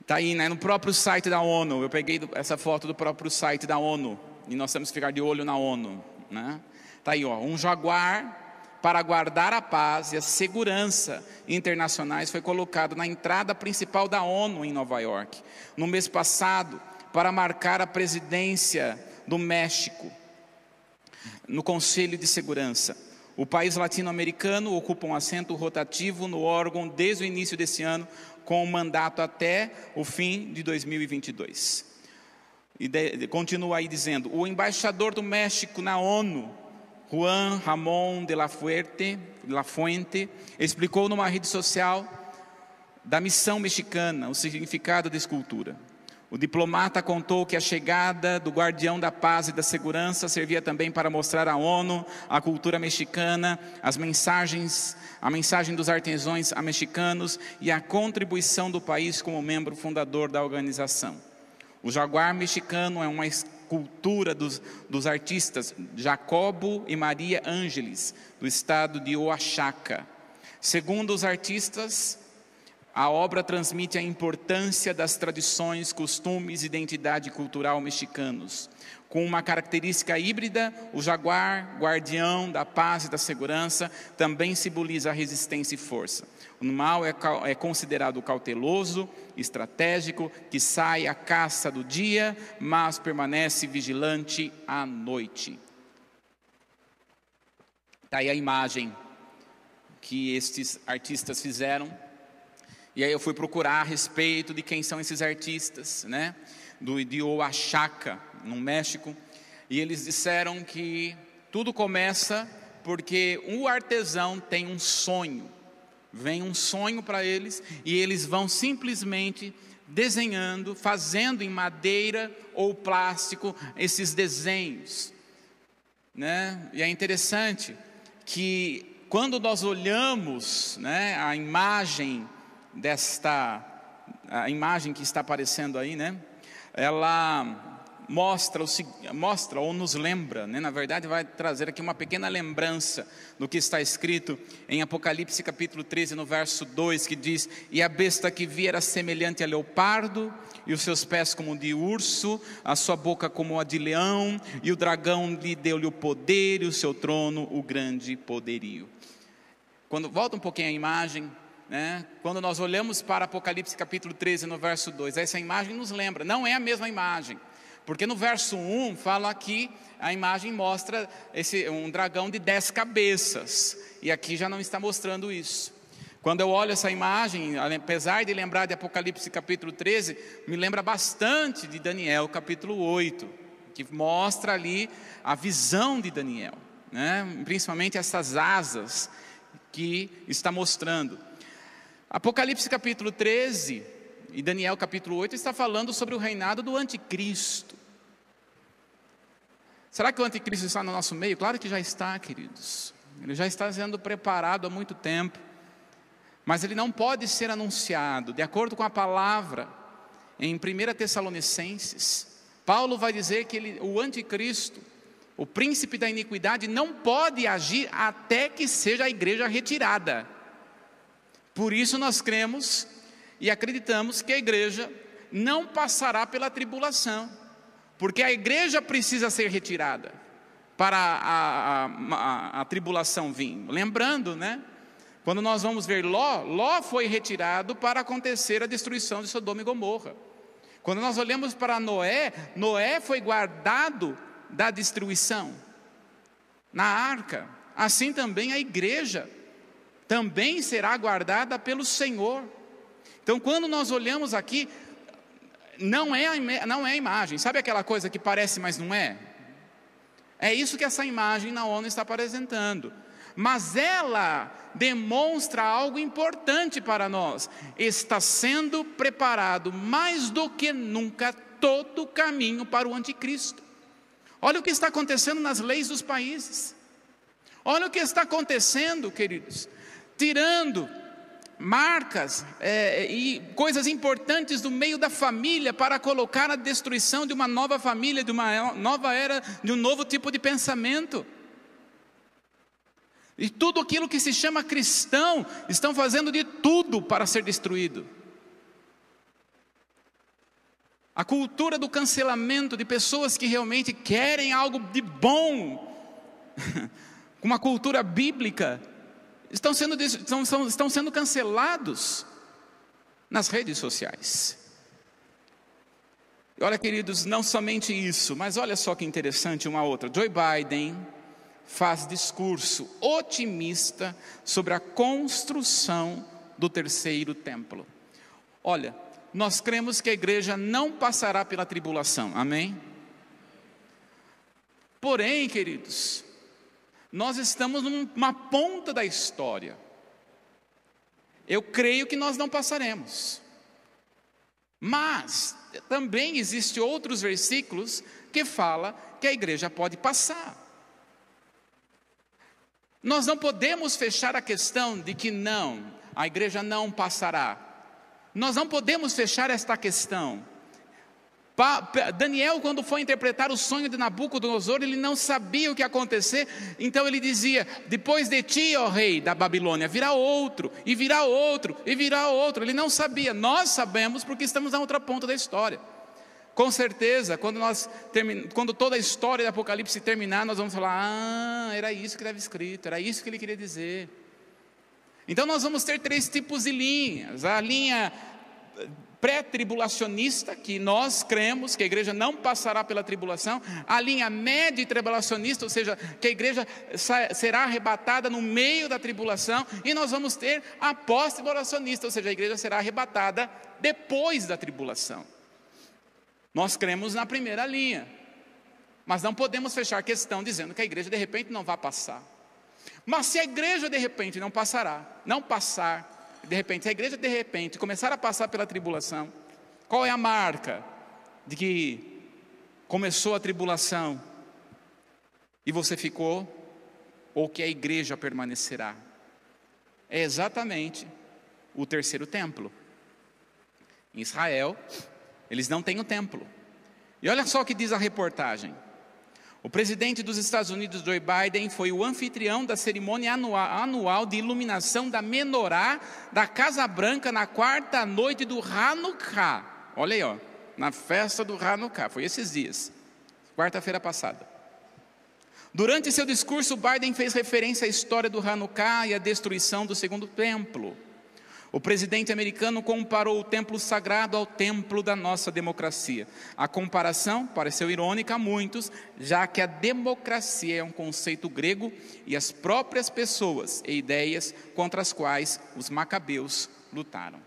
Está aí, né? No próprio site da ONU, eu peguei essa foto do próprio site da ONU, e nós temos que ficar de olho na ONU, né? Está aí, ó, um jaguar para guardar a paz e a segurança internacionais foi colocado na entrada principal da ONU em Nova York, no mês passado, para marcar a presidência do México no Conselho de Segurança. O país latino-americano ocupa um assento rotativo no órgão desde o início desse ano, com o mandato até o fim de 2022. E de, continua aí dizendo: o embaixador do México na ONU, Juan Ramón de la Fuente, la Fuente, explicou numa rede social da missão mexicana o significado da escultura. O diplomata contou que a chegada do guardião da paz e da segurança servia também para mostrar à ONU a cultura mexicana, as mensagens, a mensagem dos artesãos mexicanos e a contribuição do país como membro fundador da organização. O jaguar mexicano é uma escultura dos, dos artistas Jacobo e Maria Ângeles, do estado de Oaxaca. Segundo os artistas, a obra transmite a importância das tradições, costumes e identidade cultural mexicanos. Com uma característica híbrida, o jaguar, guardião da paz e da segurança, também simboliza a resistência e força. O animal é, é considerado cauteloso, estratégico, que sai à caça do dia, mas permanece vigilante à noite. Está aí a imagem que estes artistas fizeram e aí eu fui procurar a respeito de quem são esses artistas, né? Do de Oaxaca, no México, e eles disseram que tudo começa porque o artesão tem um sonho. Vem um sonho para eles e eles vão simplesmente desenhando, fazendo em madeira ou plástico esses desenhos. Né? E é interessante que quando nós olhamos né, a imagem desta a imagem que está aparecendo aí, né? Ela mostra, mostra ou nos lembra, né? na verdade vai trazer aqui uma pequena lembrança do que está escrito em Apocalipse capítulo 13, no verso 2, que diz: E a besta que vi era semelhante a leopardo, e os seus pés como de urso, a sua boca como a de leão, e o dragão lhe deu-lhe o poder, e o seu trono o grande poderio. Quando volta um pouquinho a imagem, né? Quando nós olhamos para Apocalipse capítulo 13, no verso 2, essa imagem nos lembra, não é a mesma imagem, porque no verso 1 fala que a imagem mostra esse, um dragão de dez cabeças, e aqui já não está mostrando isso. Quando eu olho essa imagem, apesar de lembrar de Apocalipse capítulo 13, me lembra bastante de Daniel capítulo 8, que mostra ali a visão de Daniel, né? principalmente essas asas que está mostrando. Apocalipse capítulo 13 e Daniel capítulo 8 está falando sobre o reinado do anticristo. Será que o anticristo está no nosso meio? Claro que já está, queridos. Ele já está sendo preparado há muito tempo. Mas ele não pode ser anunciado, de acordo com a palavra, em 1 Tessalonicenses, Paulo vai dizer que ele, o anticristo, o príncipe da iniquidade, não pode agir até que seja a igreja retirada. Por isso nós cremos e acreditamos que a igreja não passará pela tribulação, porque a igreja precisa ser retirada para a, a, a, a tribulação vir. Lembrando, né? Quando nós vamos ver Ló, Ló foi retirado para acontecer a destruição de Sodoma e Gomorra. Quando nós olhamos para Noé, Noé foi guardado da destruição na arca. Assim também a igreja também será guardada pelo Senhor. Então, quando nós olhamos aqui, não é, a, não é a imagem, sabe aquela coisa que parece, mas não é? É isso que essa imagem na ONU está apresentando. Mas ela demonstra algo importante para nós. Está sendo preparado mais do que nunca todo o caminho para o anticristo. Olha o que está acontecendo nas leis dos países. Olha o que está acontecendo, queridos. Tirando marcas é, e coisas importantes do meio da família para colocar a destruição de uma nova família, de uma nova era, de um novo tipo de pensamento. E tudo aquilo que se chama cristão estão fazendo de tudo para ser destruído. A cultura do cancelamento de pessoas que realmente querem algo de bom, uma cultura bíblica, estão sendo, estão, estão sendo cancelados nas redes sociais. Olha, queridos, não somente isso, mas olha só que interessante uma outra. Joe Biden faz discurso otimista sobre a construção do terceiro templo. Olha, nós cremos que a igreja não passará pela tribulação, amém? Porém, queridos, nós estamos numa ponta da história. Eu creio que nós não passaremos. Mas também existem outros versículos que fala que a igreja pode passar. Nós não podemos fechar a questão de que não, a igreja não passará. Nós não podemos fechar esta questão. Daniel, quando foi interpretar o sonho de Nabucodonosor, ele não sabia o que ia acontecer, então ele dizia: Depois de ti, ó rei da Babilônia, virá outro, e virá outro, e virá outro. Ele não sabia, nós sabemos porque estamos na outra ponta da história. Com certeza, quando, nós quando toda a história do Apocalipse terminar, nós vamos falar: ah, era isso que estava escrito, era isso que ele queria dizer. Então, nós vamos ter três tipos de linhas: a linha pré-tribulacionista, que nós cremos que a igreja não passará pela tribulação, a linha média tribulacionista, ou seja, que a igreja será arrebatada no meio da tribulação, e nós vamos ter a pós-tribulacionista, ou seja, a igreja será arrebatada depois da tribulação. Nós cremos na primeira linha, mas não podemos fechar a questão dizendo que a igreja de repente não vai passar. Mas se a igreja de repente não passará, não passar, de repente, se a igreja de repente começar a passar pela tribulação, qual é a marca de que começou a tribulação e você ficou, ou que a igreja permanecerá? É exatamente o terceiro templo. Em Israel, eles não têm o templo. E olha só o que diz a reportagem. O presidente dos Estados Unidos, Joe Biden, foi o anfitrião da cerimônia anual de iluminação da menorá da Casa Branca na quarta noite do Hanukkah. Olha aí, ó, na festa do Hanukkah, foi esses dias, quarta-feira passada. Durante seu discurso, Biden fez referência à história do Hanukkah e à destruição do segundo templo. O presidente americano comparou o templo sagrado ao templo da nossa democracia. A comparação pareceu irônica a muitos, já que a democracia é um conceito grego e as próprias pessoas e ideias contra as quais os macabeus lutaram.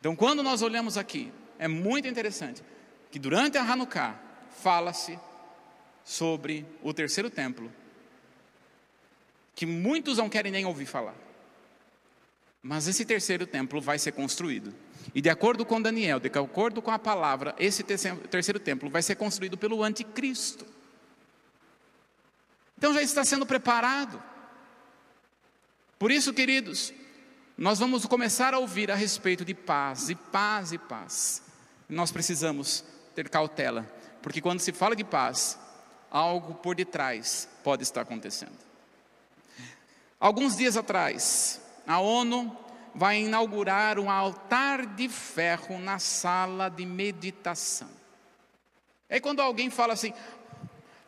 Então, quando nós olhamos aqui, é muito interessante que durante a Hanukkah fala-se sobre o terceiro templo, que muitos não querem nem ouvir falar. Mas esse terceiro templo vai ser construído. E de acordo com Daniel, de acordo com a palavra, esse terceiro templo vai ser construído pelo anticristo. Então já está sendo preparado. Por isso, queridos, nós vamos começar a ouvir a respeito de paz, e paz e paz. Nós precisamos ter cautela, porque quando se fala de paz, algo por detrás pode estar acontecendo. Alguns dias atrás, a ONU vai inaugurar um altar de ferro na sala de meditação. É quando alguém fala assim: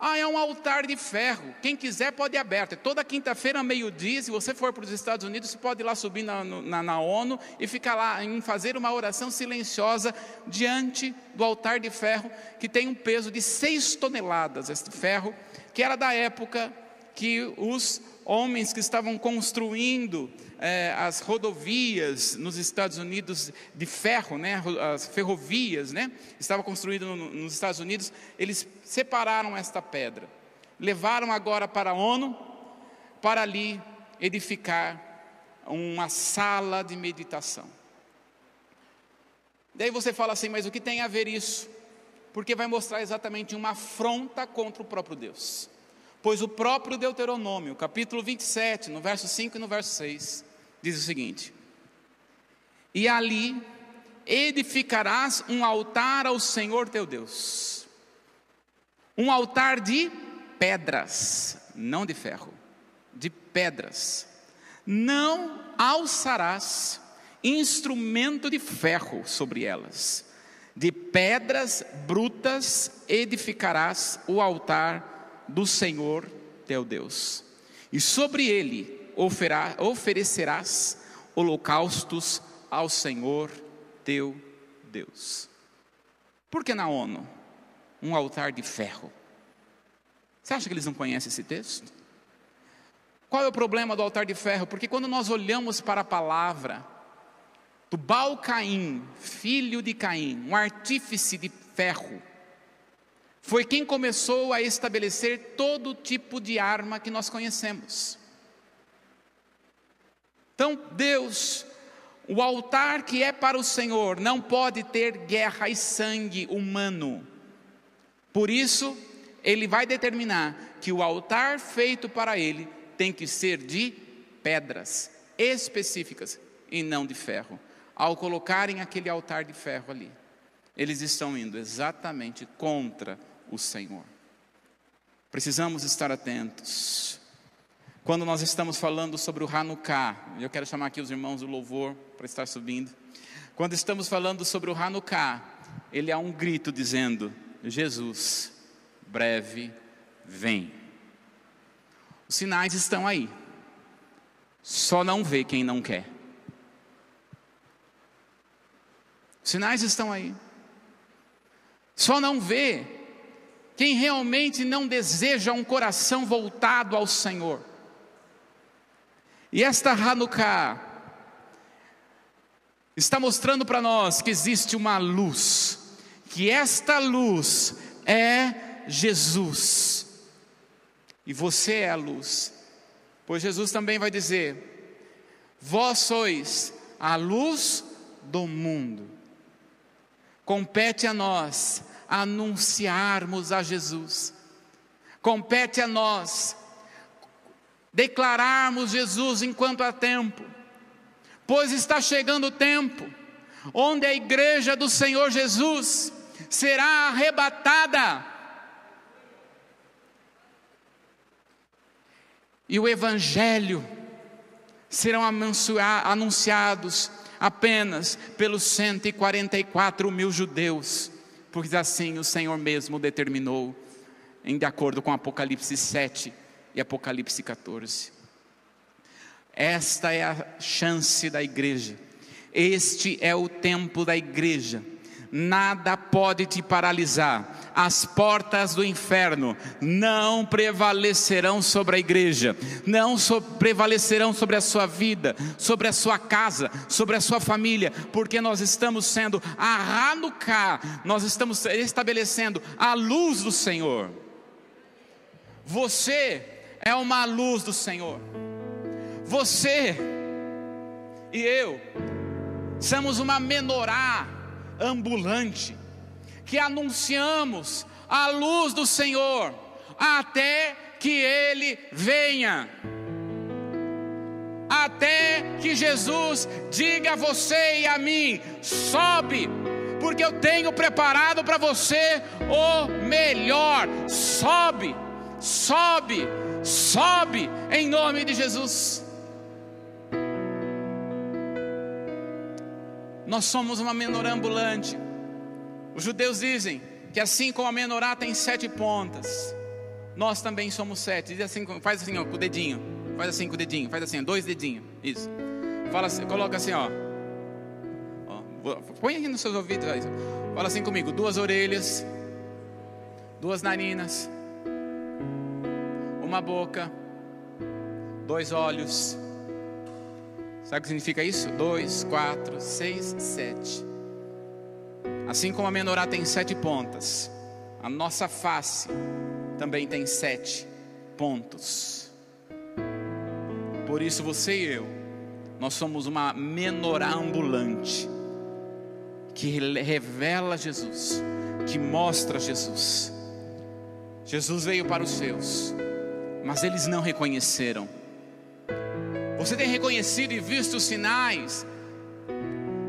ah, é um altar de ferro. Quem quiser pode ir aberto. É toda quinta-feira, meio-dia, se você for para os Estados Unidos, você pode ir lá subir na, na, na, ONU e ficar lá em fazer uma oração silenciosa diante do altar de ferro, que tem um peso de seis toneladas, este ferro, que era da época que os homens que estavam construindo é, as rodovias nos Estados Unidos de ferro, né, as ferrovias, né, estava construído no, nos Estados Unidos, eles separaram esta pedra, levaram agora para a ONU, para ali edificar uma sala de meditação. Daí você fala assim, mas o que tem a ver isso? Porque vai mostrar exatamente uma afronta contra o próprio Deus. Pois o próprio Deuteronômio, capítulo 27, no verso 5 e no verso 6, diz o seguinte: E ali edificarás um altar ao Senhor teu Deus, um altar de pedras, não de ferro, de pedras. Não alçarás instrumento de ferro sobre elas, de pedras brutas edificarás o altar do Senhor teu Deus, e sobre ele oferecerás holocaustos ao Senhor teu Deus. Por que na ONU? Um altar de ferro. Você acha que eles não conhecem esse texto? Qual é o problema do altar de ferro? Porque quando nós olhamos para a palavra, Tubal Caim, filho de Caim, um artífice de ferro, foi quem começou a estabelecer todo tipo de arma que nós conhecemos. Então, Deus, o altar que é para o Senhor, não pode ter guerra e sangue humano. Por isso, ele vai determinar que o altar feito para ele tem que ser de pedras específicas e não de ferro. Ao colocarem aquele altar de ferro ali, eles estão indo exatamente contra o Senhor. Precisamos estar atentos. Quando nós estamos falando sobre o Hanukkah, eu quero chamar aqui os irmãos do louvor para estar subindo. Quando estamos falando sobre o Hanukkah, ele há um grito dizendo: Jesus, breve vem. Os sinais estão aí, só não vê quem não quer. Os sinais estão aí, só não vê quem realmente não deseja um coração voltado ao Senhor. E esta Hanukkah está mostrando para nós que existe uma luz, que esta luz é Jesus. E você é a luz. Pois Jesus também vai dizer: Vós sois a luz do mundo. Compete a nós anunciarmos a Jesus. Compete a nós declararmos Jesus enquanto há tempo, pois está chegando o tempo onde a igreja do Senhor Jesus será arrebatada. E o Evangelho serão anunciados apenas pelos 144 mil judeus, porque assim o Senhor mesmo determinou, em de acordo com Apocalipse 7, e Apocalipse 14. Esta é a chance da igreja, este é o tempo da igreja. Nada pode te paralisar, as portas do inferno não prevalecerão sobre a igreja, não so prevalecerão sobre a sua vida, sobre a sua casa, sobre a sua família, porque nós estamos sendo a Hanukkah, nós estamos estabelecendo a luz do Senhor. Você é uma luz do Senhor. Você e eu somos uma menorá ambulante que anunciamos a luz do Senhor até que Ele venha. até que Jesus diga a você e a mim: sobe, porque eu tenho preparado para você o melhor. Sobe, sobe, sobe, em nome de Jesus. Nós somos uma menorá ambulante. Os judeus dizem que assim como a menorá tem sete pontas, nós também somos sete. Diz assim, faz assim ó, com o dedinho. Faz assim com o dedinho. Faz assim, dois dedinhos. Isso. Fala assim, coloca assim, ó. ó põe aqui nos seus ouvidos. Fala assim comigo: duas orelhas, duas narinas, uma boca, dois olhos. Sabe o que significa isso? Dois, quatro, seis, sete. Assim como a menorá tem sete pontas, a nossa face também tem sete pontos. Por isso você e eu, nós somos uma menorá ambulante que revela Jesus, que mostra Jesus. Jesus veio para os seus, mas eles não reconheceram. Você tem reconhecido e visto os sinais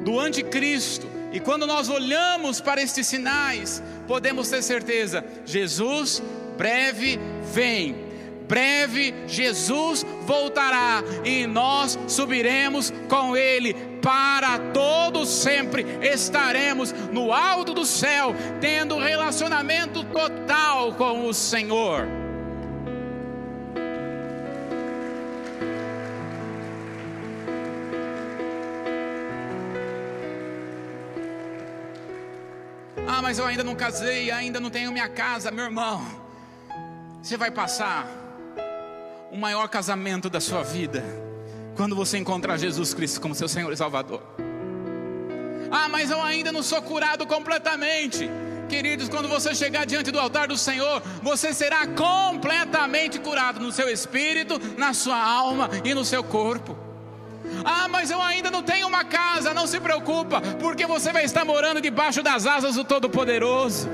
do anticristo, e quando nós olhamos para estes sinais, podemos ter certeza: Jesus breve vem. Breve Jesus voltará e nós subiremos com Ele para todos sempre. Estaremos no alto do céu, tendo relacionamento total com o Senhor. Ah, mas eu ainda não casei, ainda não tenho minha casa, meu irmão. Você vai passar o maior casamento da sua vida quando você encontrar Jesus Cristo como seu Senhor e Salvador. Ah, mas eu ainda não sou curado completamente. Queridos, quando você chegar diante do altar do Senhor, você será completamente curado no seu espírito, na sua alma e no seu corpo. Ah, mas eu ainda não tenho uma casa, não se preocupa, porque você vai estar morando debaixo das asas do Todo-Poderoso.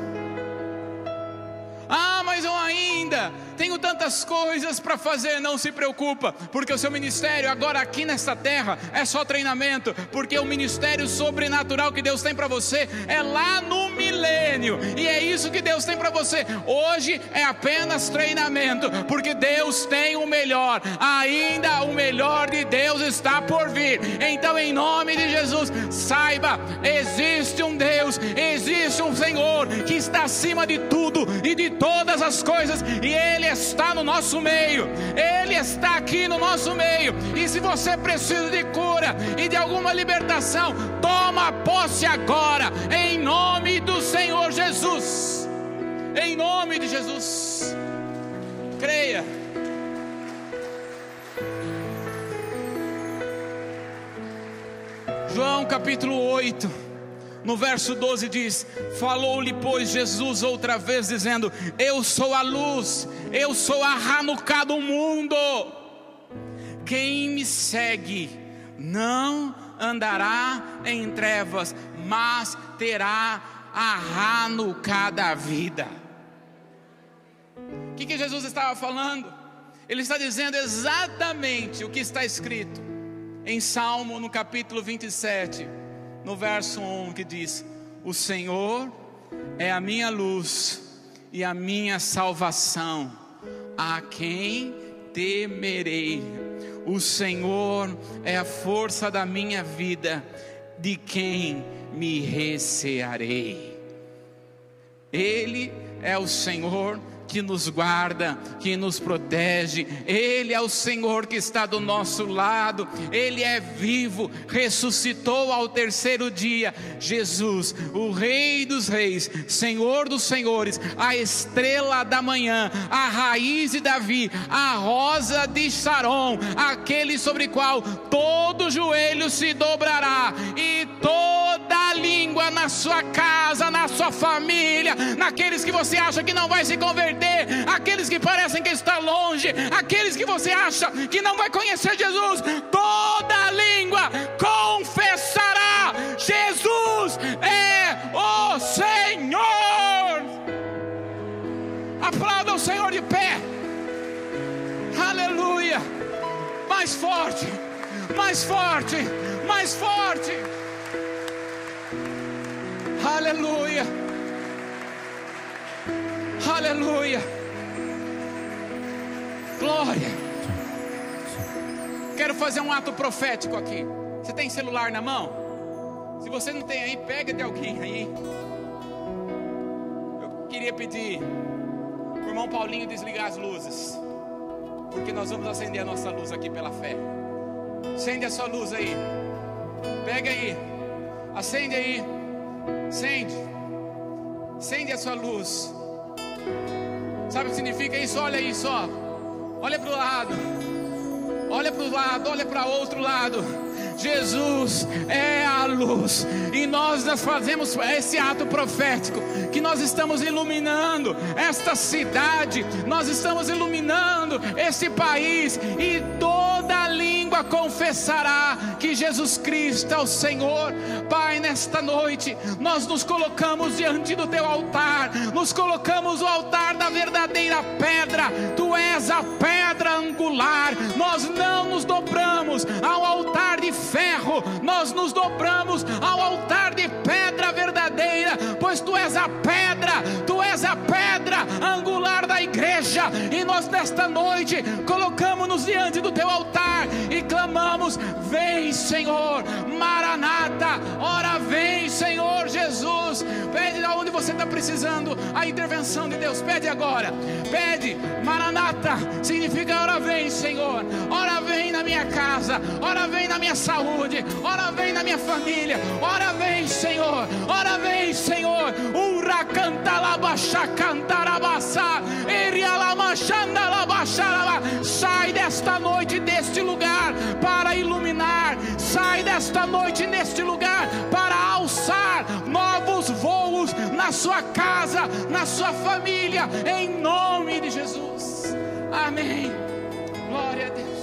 Ah, mas eu ainda tenho tantas coisas para fazer, não se preocupa, porque o seu ministério agora aqui nesta terra é só treinamento, porque o ministério sobrenatural que Deus tem para você é lá no milênio, e é isso que Deus tem para você. Hoje é apenas treinamento, porque Deus tem o melhor, ainda o melhor de Deus está por vir. Então, em nome de Jesus, saiba: existe um Deus, existe um Senhor que está acima de tudo e de todas as coisas, e Ele ele está no nosso meio, Ele está aqui no nosso meio. E se você precisa de cura e de alguma libertação, toma posse agora, em nome do Senhor Jesus. Em nome de Jesus. Creia. João capítulo 8 no verso 12 diz: Falou-lhe, pois, Jesus outra vez, dizendo: Eu sou a luz, eu sou a Hanukkah do mundo. Quem me segue não andará em trevas, mas terá a Hanukkah da vida. O que, que Jesus estava falando? Ele está dizendo exatamente o que está escrito em Salmo, no capítulo 27 no verso 1 que diz: O Senhor é a minha luz e a minha salvação, a quem temerei? O Senhor é a força da minha vida, de quem me recearei? Ele é o Senhor que nos guarda, que nos protege. Ele é o Senhor que está do nosso lado. Ele é vivo, ressuscitou ao terceiro dia. Jesus, o Rei dos Reis, Senhor dos Senhores, a estrela da manhã, a raiz de Davi, a rosa de Saron, aquele sobre qual todo joelho se dobrará e toda língua na sua casa, na sua família, naqueles que você acha que não vai se converter perder, aqueles que parecem que está longe, aqueles que você acha que não vai conhecer Jesus, toda língua confessará: Jesus é o Senhor. Aplauda o Senhor de pé. Aleluia. Mais forte, mais forte, mais forte. Aleluia. Aleluia. Glória. Quero fazer um ato profético aqui. Você tem celular na mão? Se você não tem aí, pega de alguém aí. Eu queria pedir o irmão Paulinho desligar as luzes. Porque nós vamos acender a nossa luz aqui pela fé. Acende a sua luz aí. Pega aí. Acende aí. Acende. Acende a sua luz. Sabe o que significa isso? Olha isso, ó. Olha para o lado. Olha para o lado, olha para outro lado. Jesus é a luz, e nós, nós fazemos esse ato profético, que nós estamos iluminando esta cidade, nós estamos iluminando esse país, e toda língua confessará que Jesus Cristo é o Senhor. Pai, nesta noite, nós nos colocamos diante do teu altar, nos colocamos no altar da verdadeira pedra, tu és a pedra angular, nós não nos dobramos ao altar de ferro, nós nos dobramos ao altar de pedra verdadeira, pois tu és a pedra, tu és a pedra angular da igreja, e nós nesta noite colocamos-nos diante do teu altar e clamamos: Vem, Senhor, Maranata, ora vem, Senhor Jesus. Pede aonde você está precisando a intervenção de Deus, pede agora, pede, Maranata, significa ora vem, Senhor, ora vem na minha casa, ora vem na minha saúde, ora vem na minha família, ora vem, Senhor, ora vem, Senhor, ura canta labaxa cantarabassa, sai desta noite deste lugar para iluminar, sai desta noite neste lugar para alçar novos voos na sua casa, na sua família, em nome de Jesus. Amém. Glória a Deus.